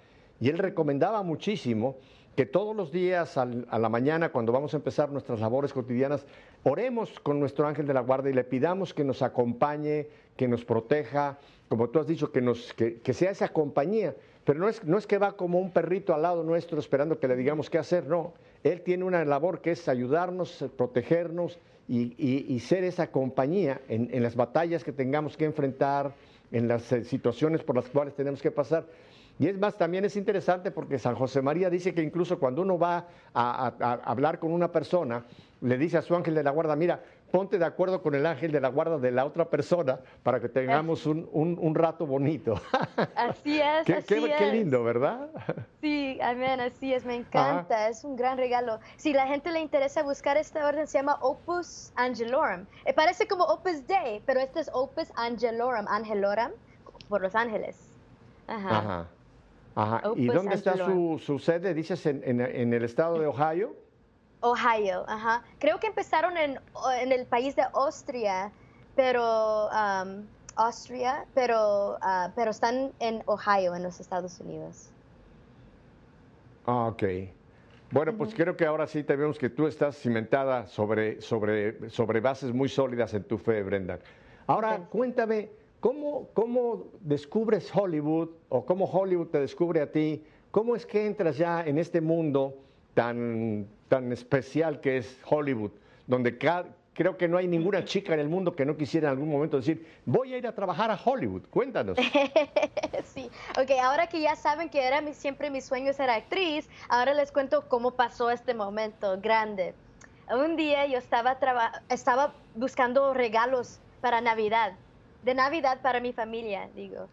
Y él recomendaba muchísimo que todos los días a la mañana, cuando vamos a empezar nuestras labores cotidianas, oremos con nuestro ángel de la guarda y le pidamos que nos acompañe, que nos proteja, como tú has dicho, que, nos, que, sea esa compañía. Pero no es, no es que va como un perrito al lado nuestro esperando que le digamos qué hacer, no. Él tiene una labor que es ayudarnos, protegernos y, ser esa compañía en, las batallas que tengamos que enfrentar, en las eh, situaciones por las cuales tenemos que pasar. Y es más, también es interesante porque San José María dice que incluso cuando uno va a, hablar con una persona, le dice a su ángel de la guarda, mira, ponte de acuerdo con el ángel de la guarda de la otra persona para que tengamos un, rato bonito. Así es, qué, así qué, qué, lindo, ¿verdad? Sí, amén, así es, me encanta, es un gran regalo. Si la gente le interesa buscar esta orden, se llama Opus Angelorum. Eh, parece como Opus Dei, pero este es Opus Angelorum, Angelorum, por los ángeles. Ajá. Ajá. Ajá. ¿Y dónde está su, sede? Dices en, el estado de Ohio. Ohio, ajá. Creo que empezaron en, el país de Austria pero um, Austria, pero, uh, pero están en Ohio, en los Estados Unidos. Ah, ok. Bueno, pues creo que ahora sí te vemos que tú estás cimentada sobre, sobre, sobre bases muy sólidas en tu fe, Brenda. Ahora, cuéntame, ¿cómo, ¿cómo descubres Hollywood o cómo Hollywood te descubre a ti? ¿Cómo es que entras ya en este mundo tan, tan especial que es Hollywood, donde cada, creo que no hay ninguna chica en el mundo que no quisiera en algún momento decir, voy a ir a trabajar a Hollywood. Cuéntanos. sí, ok, ahora que ya saben que era mi, siempre mi sueño ser actriz, ahora les cuento cómo pasó este momento grande. Un día yo estaba, estaba buscando regalos para Navidad, de Navidad para mi familia, digo.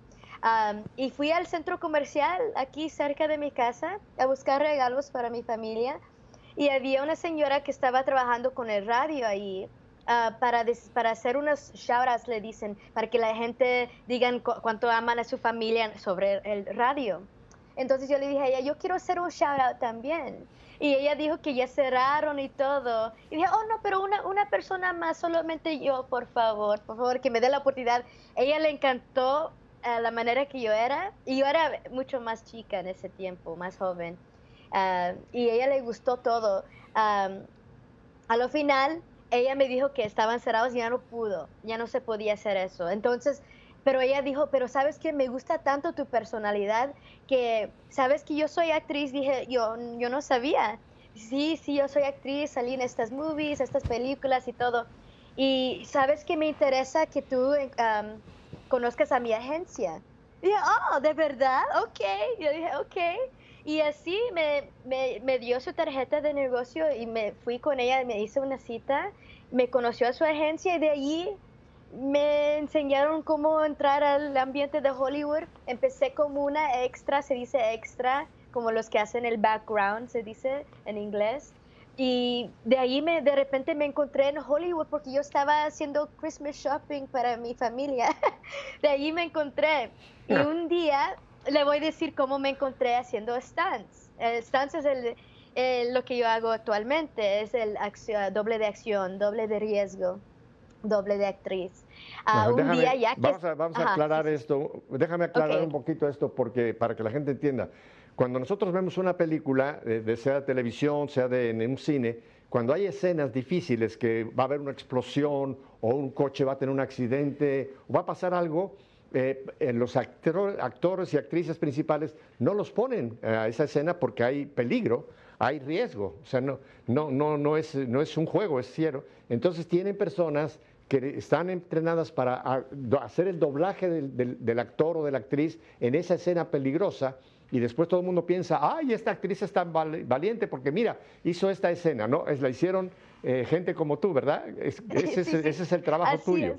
y fui al centro comercial aquí cerca de mi casa a buscar regalos para mi familia y había una señora que estaba trabajando con el radio ahí ah, para, para hacer unos shoutouts, le dicen, para que la gente digan cuánto aman a su familia sobre el radio. Entonces yo le dije a ella, yo quiero hacer un shoutout también. Y ella dijo que ya cerraron y todo. Y dije, oh no, pero una, una persona más, solamente yo, por favor, por favor, que me dé la oportunidad. Ella le encantó ah, la manera que yo era. Y yo era mucho más chica en ese tiempo, más joven. Ah, y ella le gustó todo. a lo final, ella me dijo que estaban cerrados y ya no pudo, ya no se podía hacer eso. Entonces, pero ella dijo, pero sabes que me gusta tanto tu personalidad que, sabes que yo soy actriz, dije, yo, yo no sabía. Sí, sí, yo soy actriz, salí en estas movies, estas películas y todo. Y sabes que me interesa que tú conozcas a mi agencia. dije, oh, ¿de verdad? Ok. Yo dije, ok. Y así me, me, dio su tarjeta de negocio y me fui con ella, me hice una cita, me conoció a su agencia y de allí me enseñaron cómo entrar al ambiente de Hollywood. Empecé como una extra, se dice extra, como los que hacen el background, se dice en inglés. Y de ahí me, de repente me encontré en Hollywood porque yo estaba haciendo Christmas shopping para mi familia. de ahí me encontré. Y un día le voy a decir cómo me encontré haciendo stunts. El stunts es el, lo que yo hago actualmente, es el doble de acción, doble de riesgo, doble de actriz. Uh, un día ya que... Vamos a, vamos a aclarar esto, déjame aclarar un poquito esto porque para que la gente entienda. Cuando nosotros vemos una película, de, sea de televisión, sea de, en un cine, cuando hay escenas difíciles, que va a haber una explosión o un coche va a tener un accidente o va a pasar algo, eh, los actores y actrices principales no los ponen a esa escena porque hay peligro, hay riesgo, o sea, no, no, no, no, es, no es un juego, es cierto. Entonces tienen personas que están entrenadas para hacer el doblaje del, actor o de la actriz en esa escena peligrosa y después todo el mundo piensa, ay, esta actriz es tan valiente porque mira, hizo esta escena, ¿no? Es, la hicieron eh, gente como tú, ¿verdad? ese, es, el trabajo tuyo.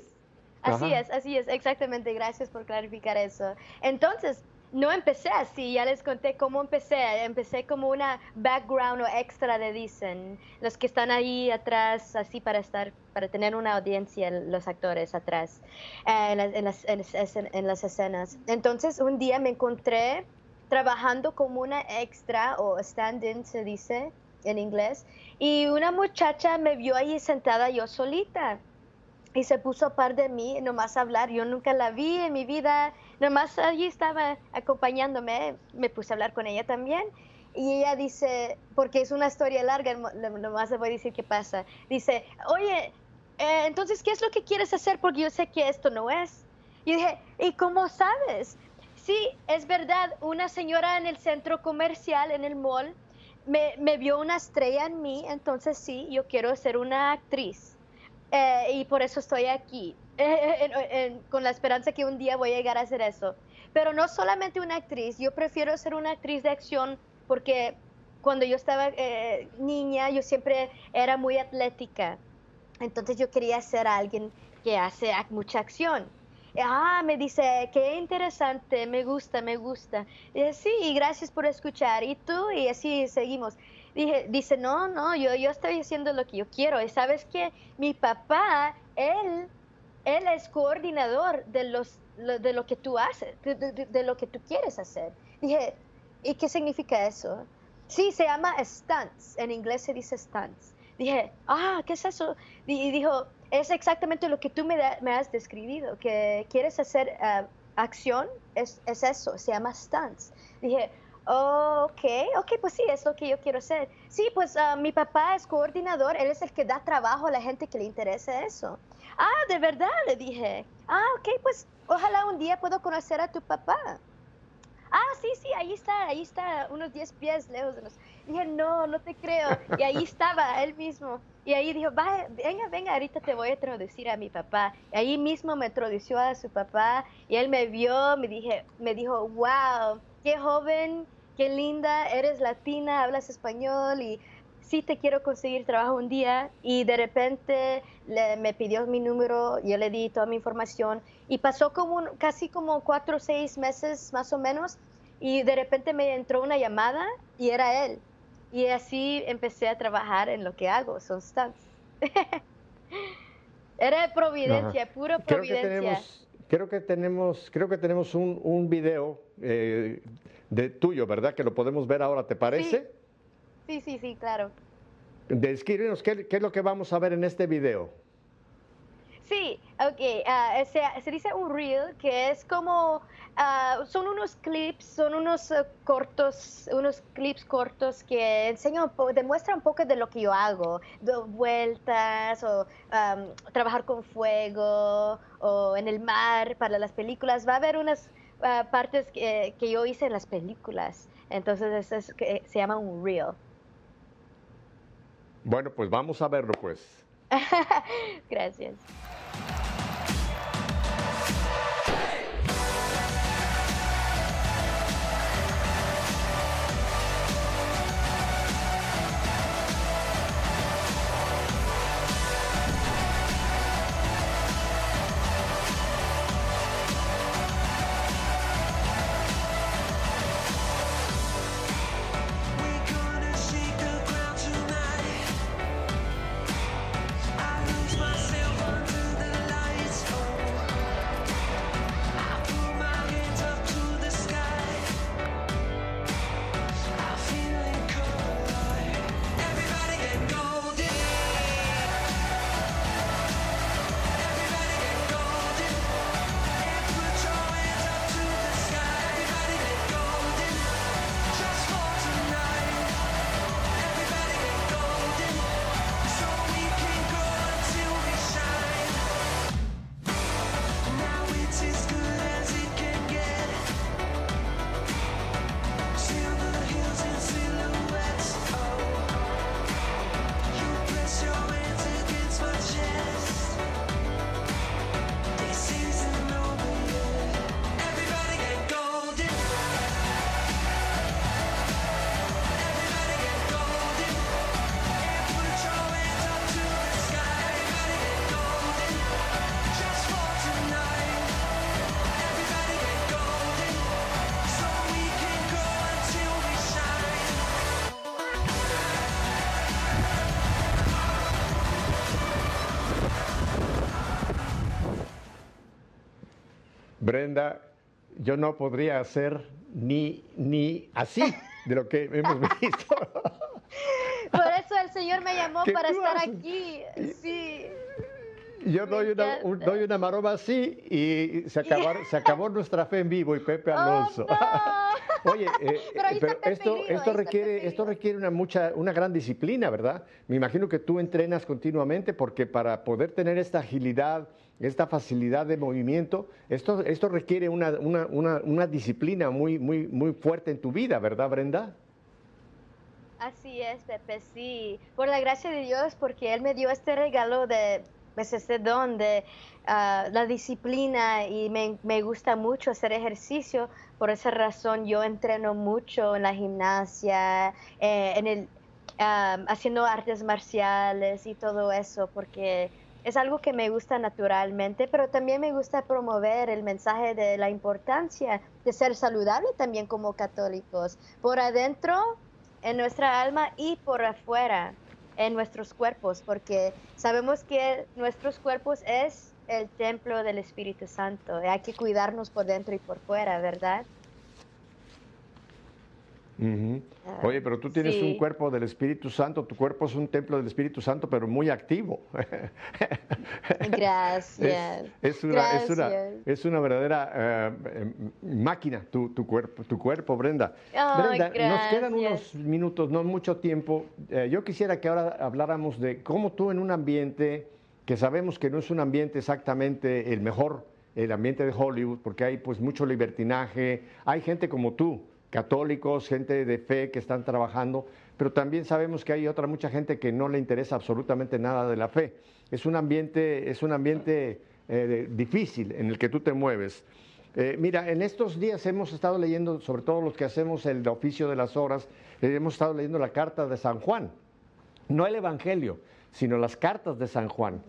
Así es, así es, exactamente. Gracias por clarificar eso. Entonces, no empecé así, ya les conté cómo empecé. Empecé como una background o extra, le dicen. Los que están ahí atrás, así para estar, para tener una audiencia, los actores atrás, eh, en, las, en, las, escenas. Entonces, un día me encontré trabajando como una extra o stand-in, se dice en inglés, y una muchacha me vio ahí sentada yo solita y se puso a par de mí, nomás a hablar. Yo nunca la vi en mi vida, nomás allí estaba acompañándome, me puse a hablar con ella también. Y ella dice, porque es una historia larga, nomás le voy a decir qué pasa. Dice, oye, eh, entonces, ¿qué es lo que quieres hacer? Porque yo sé que esto no es. Y dije, ¿y cómo sabes? Sí, es verdad, una señora en el centro comercial, en el mall, me, me vio una estrella en mí, entonces sí, yo quiero ser una actriz. Eh, y por eso estoy aquí, con la esperanza que un día voy a llegar a hacer eso. Pero no solamente una actriz, yo prefiero ser una actriz de acción porque cuando yo estaba eh, niña yo siempre era muy atlética. Entonces yo quería ser alguien que hace mucha acción. Ah, me dice, qué interesante, me gusta, me gusta. Y sí, gracias por escuchar. ¿Y tú? Y así seguimos dije, dice, no, no, yo, yo estoy haciendo lo que yo quiero. Y sabes que mi papá, él, él es coordinador de, los, de lo que tú haces, de, lo que tú quieres hacer. Dije, ¿y qué significa eso? Sí, se llama stunts, en inglés se dice stunts. Dije, ah, ¿qué es eso? Y dijo, es exactamente lo que tú me, has describido, que quieres hacer ah, acción, es, es, eso, se llama stunts. Dije, oh, ok, ok, pues sí, es lo que yo quiero hacer. Sí, pues ah, mi papá es coordinador, él es el que da trabajo a la gente que le interesa eso. Ah, de verdad, le dije. Ah, ok, pues ojalá un día puedo conocer a tu papá. Ah, sí, sí, ahí está, ahí está, unos 10 pies lejos de nosotros. Dije, no, no te creo. Y ahí estaba él mismo. Y ahí dijo, venga, venga, ahorita te voy a introducir a mi papá. Y ahí mismo me introdució a su papá y él me vio, me, dije, me dijo, wow, qué joven, qué linda, eres latina, hablas español y sí te quiero conseguir trabajo un día. Y de repente me pidió mi número, yo le di toda mi información y pasó como casi como cuatro o seis meses más o menos y de repente me entró una llamada y era él. Y así empecé a trabajar en lo que hago, son stunts. Era providencia, puro providencia. Creo que tenemos, creo que tenemos, un, un video eh, de tuyo, ¿verdad? Que lo podemos ver ahora, ¿te parece? Sí, sí, sí, claro. Descríbenos ¿qué, qué es lo que vamos a ver en este video. Sí, ok. Ah, se, dice un reel que es como, uh, son unos clips, son unos uh, cortos, unos clips cortos que enseñan, demuestran un poco de lo que yo hago, de vueltas o um, trabajar con fuego o en el mar para las películas. Va a haber unas uh, partes que, que, yo hice en las películas. Entonces, eso es, que se llama un reel. Bueno, pues vamos a verlo, pues. Gracias. Brenda, yo no podría hacer ni, ni así de lo que hemos visto. Por eso el Señor me llamó para estar aquí. Sí. Yo doy una, doy una, maroma así y se acabó, se acabó nuestra fe en vivo y Pepe oh, Alonso. Oye, eh, pero, esto, esto requiere, esto requiere una, mucha, una gran disciplina, ¿verdad? Me imagino que tú entrenas continuamente porque para poder tener esta agilidad, esta facilidad de movimiento, esto, esto requiere una, una, una, disciplina muy, muy, muy fuerte en tu vida, ¿verdad, Brenda? Así es, Pepe, sí. Por la gracia de Dios, porque Él me dio este regalo de, pues, este don de ah, la disciplina y me, me, gusta mucho hacer ejercicio. Por esa razón yo entreno mucho en la gimnasia, eh, en el, ah, haciendo artes marciales y todo eso, porque es algo que me gusta naturalmente, pero también me gusta promover el mensaje de la importancia de ser saludable también como católicos, por adentro, en nuestra alma y por afuera, en nuestros cuerpos, porque sabemos que nuestros cuerpos es el templo del Espíritu Santo. Hay que cuidarnos por dentro y por fuera, ¿verdad? Ah, Oye, pero tú tienes un cuerpo del Espíritu Santo, tu cuerpo es un templo del Espíritu Santo, pero muy activo. Gracias. Es, una, Es, una, verdadera em, máquina, tu, cuerpo, tu cuerpo, Brenda. Brenda, nos quedan unos minutos, no mucho tiempo. Eh, yo quisiera que ahora habláramos de cómo tú en un ambiente que sabemos que no es un ambiente exactamente el mejor, el ambiente de Hollywood, porque hay pues mucho libertinaje, hay gente como tú, católicos, gente de fe que están trabajando, pero también sabemos que hay otra mucha gente que no le interesa absolutamente nada de la fe. Es un ambiente, es un ambiente eh, difícil en el que tú te mueves. Eh, mira, en estos días hemos estado leyendo, sobre todo los que hacemos el oficio de las horas, eh, hemos estado leyendo la carta de San Juan, no el Evangelio, sino las cartas de San Juan.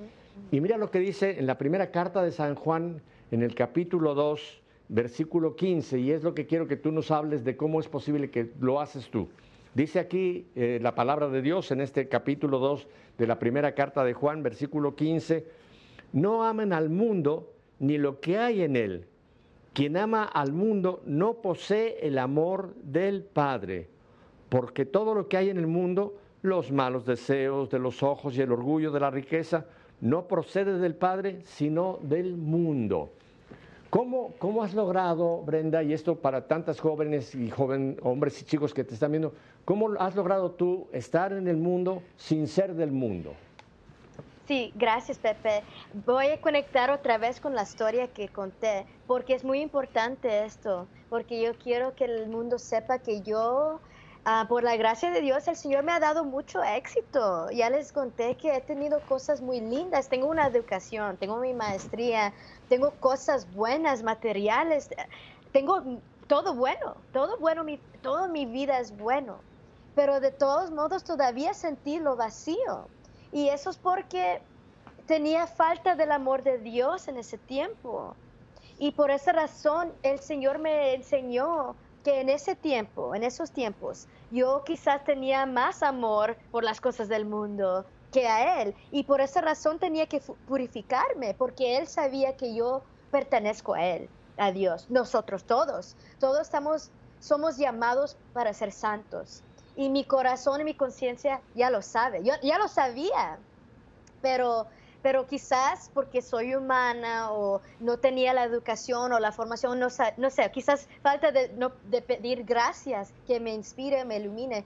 Y mira lo que dice en la primera carta de San Juan, en el capítulo 2, versículo 15, y es lo que quiero que tú nos hables de cómo es posible que lo haces tú. Dice aquí eh, la palabra de Dios en este capítulo 2 de la primera carta de Juan, versículo 15, no amen al mundo ni lo que hay en él. Quien ama al mundo no posee el amor del Padre, porque todo lo que hay en el mundo, los malos deseos de los ojos y el orgullo de la riqueza, no procede del Padre, sino del mundo. ¿Cómo, ¿Cómo, has logrado, Brenda, y esto para tantas jóvenes y joven, hombres y chicos que te están viendo, cómo has logrado tú estar en el mundo sin ser del mundo? Sí, gracias Pepe. Voy a conectar otra vez con la historia que conté, porque es muy importante esto, porque yo quiero que el mundo sepa que yo Ah, por la gracia de Dios, el Señor me ha dado mucho éxito. Ya les conté que he tenido cosas muy lindas. Tengo una educación, tengo mi maestría, tengo cosas buenas, materiales. Tengo todo bueno, todo bueno, mi, toda mi vida es bueno. Pero de todos modos todavía sentí lo vacío. Y eso es porque tenía falta del amor de Dios en ese tiempo. Y por esa razón el Señor me enseñó que en ese tiempo, en esos tiempos, yo quizás tenía más amor por las cosas del mundo que a Él. Y por esa razón tenía que purificarme, porque Él sabía que yo pertenezco a Él, a Dios. Nosotros todos, todos estamos, somos llamados para ser santos. Y mi corazón y mi conciencia ya lo sabe, yo ya lo sabía, pero pero quizás porque soy humana o no tenía la educación o la formación, no, no sé, quizás falta de, no, de, pedir gracias que me inspire, me ilumine.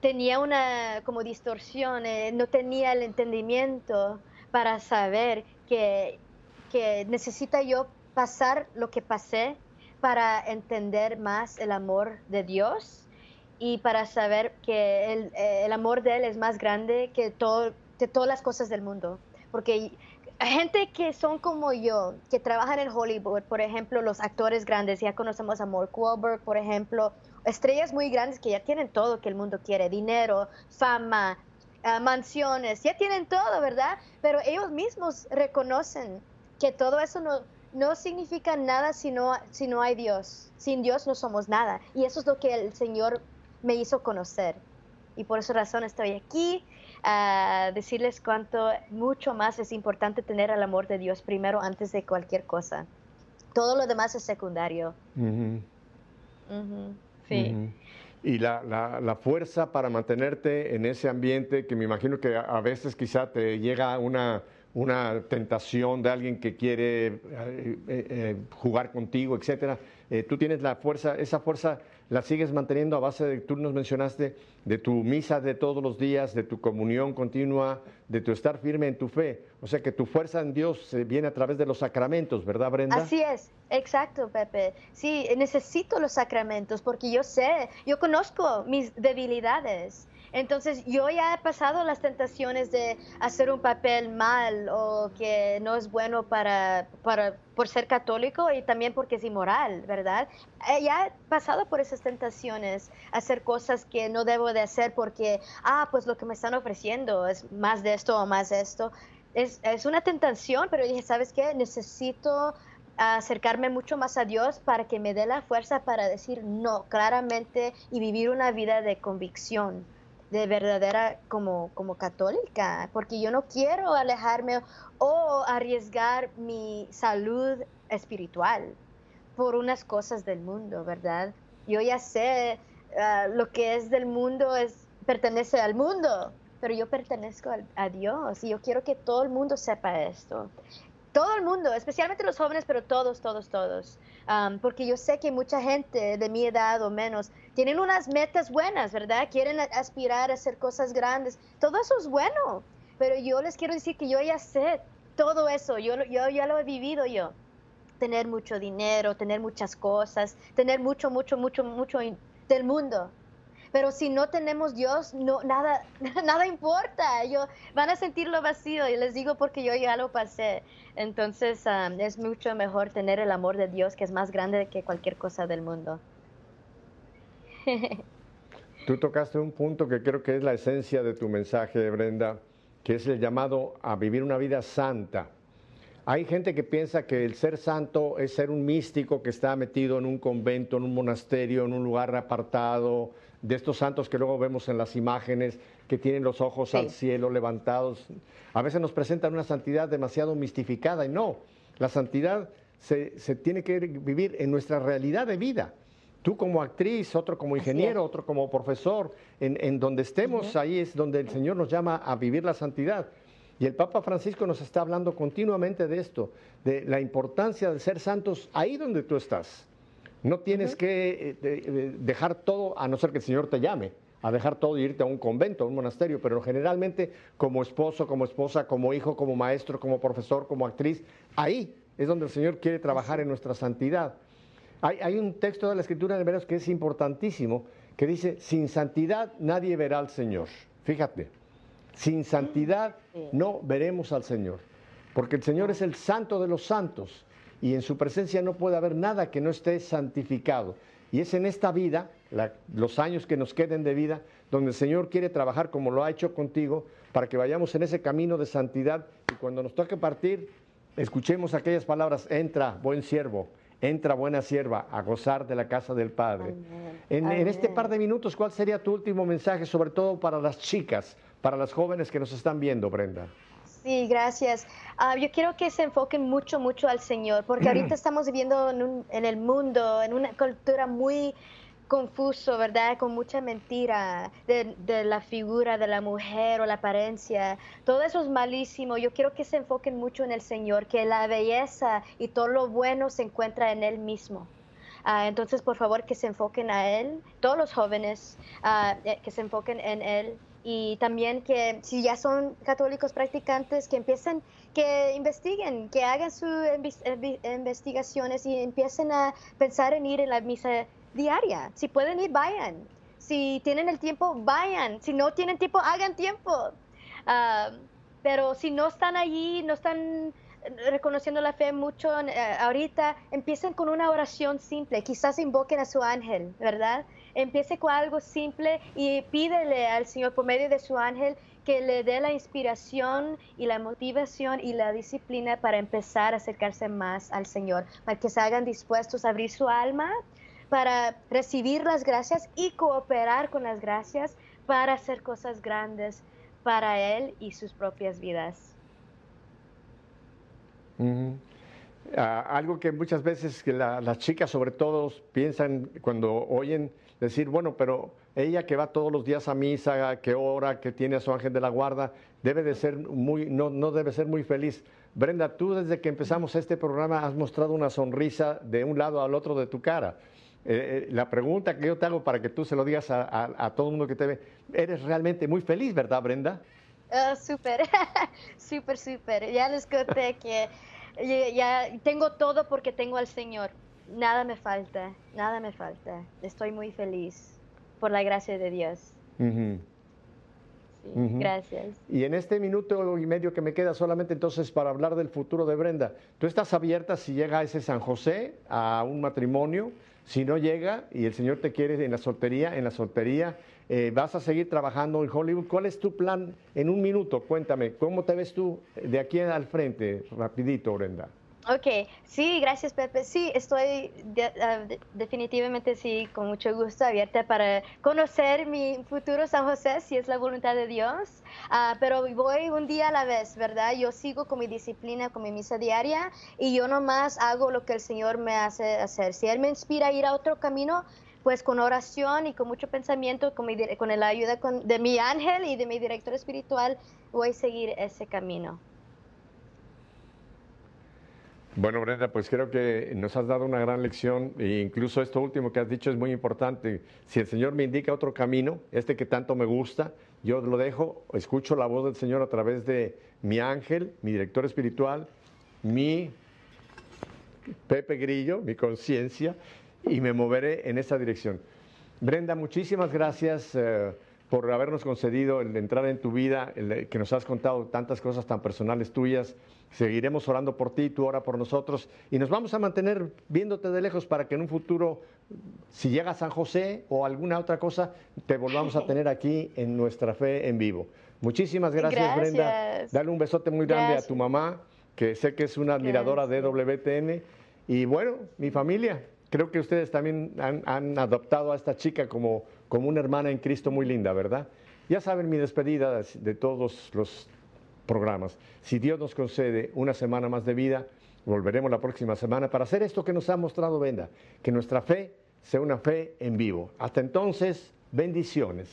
Tenía una como distorsión, eh, no tenía el entendimiento para saber que, que necesita yo pasar lo que pasé para entender más el amor de Dios y para saber que el, el amor de Él es más grande que todo de todas las cosas del mundo. Porque gente que son como yo, que trabajan en Hollywood, por ejemplo, los actores grandes, ya conocemos a Mark Wahlberg, por ejemplo, estrellas muy grandes que ya tienen todo que el mundo quiere, dinero, fama, ah, mansiones, ya tienen todo, ¿verdad? Pero ellos mismos reconocen que todo eso no, no significa nada si no, si no hay Dios. Sin Dios no somos nada. Y eso es lo que el Señor me hizo conocer. Y por esa razón estoy aquí a decirles cuánto mucho más es importante tener el amor de Dios primero antes de cualquier cosa. Todo lo demás es secundario. Sí. Y la, la, fuerza para mantenerte en ese ambiente que me imagino que a veces quizá te llega una, una tentación de alguien que quiere eh, eh, eh, jugar contigo, etcétera. tú tienes la fuerza, esa fuerza la sigues manteniendo a base de, tú nos mencionaste, de tu misa de todos los días, de tu comunión continua, de tu estar firme en tu fe. O sea que tu fuerza en Dios viene a través de los sacramentos, ¿verdad, Brenda? Así es, exacto, Pepe. Sí, necesito los sacramentos porque yo sé, yo conozco mis debilidades. Entonces yo ya he pasado las tentaciones de hacer un papel mal o que no es bueno para, para por ser católico y también porque es inmoral, ¿verdad? Eh, ya he pasado por esas tentaciones, hacer cosas que no debo de hacer porque, ah, pues lo que me están ofreciendo es más de esto o más de esto. Es, es una tentación, pero dije, ¿sabes qué? Necesito acercarme mucho más a Dios para que me dé la fuerza para decir no claramente y vivir una vida de convicción de verdadera como, como católica, porque yo no quiero alejarme o arriesgar mi salud espiritual por unas cosas del mundo, ¿verdad? yo ya sé ah, lo que es del mundo, es, pertenece al mundo, pero yo pertenezco a, Dios y yo quiero que todo el mundo sepa esto. Todo el mundo, especialmente los jóvenes, pero todos, todos, todos. porque yo sé que mucha gente de mi edad o menos tienen unas metas buenas, ¿verdad? Quieren aspirar a hacer cosas grandes. Todo eso es bueno, pero yo les quiero decir que yo ya sé todo eso, yo, yo ya lo he vivido yo. Tener mucho dinero, tener muchas cosas, tener mucho, mucho, mucho, mucho del mundo. Pero si no tenemos Dios, no, nada, nada importa. Yo, van a sentirlo vacío y les digo porque yo ya lo pasé. Entonces es mucho mejor tener el amor de Dios que es más grande que cualquier cosa del mundo. Tú tocaste un punto que creo que es la esencia de tu mensaje, Brenda, que es el llamado a vivir una vida santa. Hay gente que piensa que el ser santo es ser un místico que está metido en un convento, en un monasterio, en un lugar apartado, de estos santos que luego vemos en las imágenes, que tienen los ojos al cielo levantados. A veces nos presentan una santidad demasiado mistificada y no, la santidad se, se tiene que vivir en nuestra realidad de vida. Tú como actriz, otro como ingeniero, otro como profesor, en, donde estemos, ahí es donde el Señor nos llama a vivir la santidad. Y el Papa Francisco nos está hablando continuamente de esto, de la importancia de ser santos ahí donde tú estás. No tienes que eh, eh, dejar todo, a no ser que el Señor te llame, a dejar todo y irte a un convento, a un monasterio, pero generalmente como esposo, como esposa, como hijo, como maestro, como profesor, como actriz, ahí es donde el Señor quiere trabajar en nuestra santidad. Hay, un texto de la Escritura de Hebreos que es importantísimo, que dice, sin santidad nadie verá al Señor. Fíjate, sin santidad no veremos al Señor, porque el Señor es el santo de los santos y en su presencia no puede haber nada que no esté santificado. Y es en esta vida, los años que nos queden de vida, donde el Señor quiere trabajar como lo ha hecho contigo, para que vayamos en ese camino de santidad y cuando nos toque partir, escuchemos aquellas palabras, entra, buen siervo, entra buena sierva a gozar de la casa del Padre. En, este par de minutos, ¿cuál sería tu último mensaje, sobre todo para las chicas, para las jóvenes que nos están viendo, Brenda? Sí, gracias. Ah, yo quiero que se enfoquen mucho, mucho al Señor, porque ahorita estamos viviendo en el mundo, en una cultura muy confuso, ¿verdad? Con mucha mentira de, la figura de la mujer o la apariencia. Todo eso es malísimo. Yo quiero que se enfoquen mucho en el Señor, que la belleza y todo lo bueno se encuentra en Él mismo. Ah, entonces, por favor, que se enfoquen a Él, todos los jóvenes, eh, que se enfoquen en Él. Y también que si ya son católicos practicantes, que empiecen, que investiguen, que hagan sus investigaciones y empiecen a pensar en ir en la misa diaria. Si pueden ir, vayan. Si tienen el tiempo, vayan. Si no tienen tiempo, hagan tiempo. Ah, pero si no están allí, no están reconociendo la fe mucho eh, ahorita, empiecen con una oración simple. Quizás invoquen a su ángel, ¿verdad? Empiece con algo simple y pídele al Señor por medio de su ángel que le dé la inspiración y la motivación y la disciplina para empezar a acercarse más al Señor, para que se hagan dispuestos a abrir su alma para recibir las gracias y cooperar con las gracias para hacer cosas grandes para Él y sus propias vidas. Ah, algo que muchas veces que las chicas sobre todo piensan cuando oyen decir, bueno, pero ella que va todos los días a misa, que ora, que tiene a su ángel de la guarda, debe de ser muy, no, no debe ser muy feliz. Brenda, tú desde que empezamos este programa has mostrado una sonrisa de un lado al otro de tu cara. Eh, eh, la pregunta que yo te hago para que tú se lo digas a, todo el mundo que te ve, eres realmente muy feliz, ¿verdad, Brenda? Oh, súper, súper, súper. Ya les conté que ya, tengo todo porque tengo al Señor. Nada me falta, nada me falta. Estoy muy feliz por la gracia de Dios. Gracias. Y en este minuto y medio que me queda solamente entonces para hablar del futuro de Brenda, ¿tú estás abierta si llega a ese San José a un matrimonio? Si no llega y el Señor te quiere en la soltería, en la soltería, eh, vas a seguir trabajando en Hollywood. ¿Cuál es tu plan en un minuto? Cuéntame, ¿cómo te ves tú de aquí al frente? Rapidito, Brenda. Ok, sí, gracias Pepe. Sí, estoy ah, definitivamente sí, con mucho gusto abierta para conocer mi futuro San José, si es la voluntad de Dios. Ah, pero voy un día a la vez, ¿verdad? Yo sigo con mi disciplina, con mi misa diaria y yo nomás hago lo que el Señor me hace hacer. Si Él me inspira a ir a otro camino, pues con oración y con mucho pensamiento, con, con la ayuda de mi ángel y de mi director espiritual, voy a seguir ese camino. Bueno, Brenda, pues creo que nos has dado una gran lección e incluso esto último que has dicho es muy importante. Si el Señor me indica otro camino, este que tanto me gusta, yo lo dejo, escucho la voz del Señor a través de mi ángel, mi director espiritual, mi Pepe Grillo, mi conciencia, y me moveré en esa dirección. Brenda, muchísimas gracias. Eh, por habernos concedido el entrar en tu vida, el, que nos has contado tantas cosas tan personales tuyas. Seguiremos orando por ti, tú ora por nosotros y nos vamos a mantener viéndote de lejos para que en un futuro, si llega a San José o alguna otra cosa, te volvamos a tener aquí en nuestra fe en vivo. Muchísimas gracias, Brenda. Dale un besote muy grande a tu mamá, que sé que es una admiradora de WTN. Y bueno, mi familia, creo que ustedes también han adoptado a esta chica como como una hermana en Cristo muy linda, ¿verdad? Ya saben mi despedida de todos los programas. Si Dios nos concede una semana más de vida, volveremos la próxima semana para hacer esto que nos ha mostrado Venda, que nuestra fe sea una fe en vivo. Hasta entonces, bendiciones.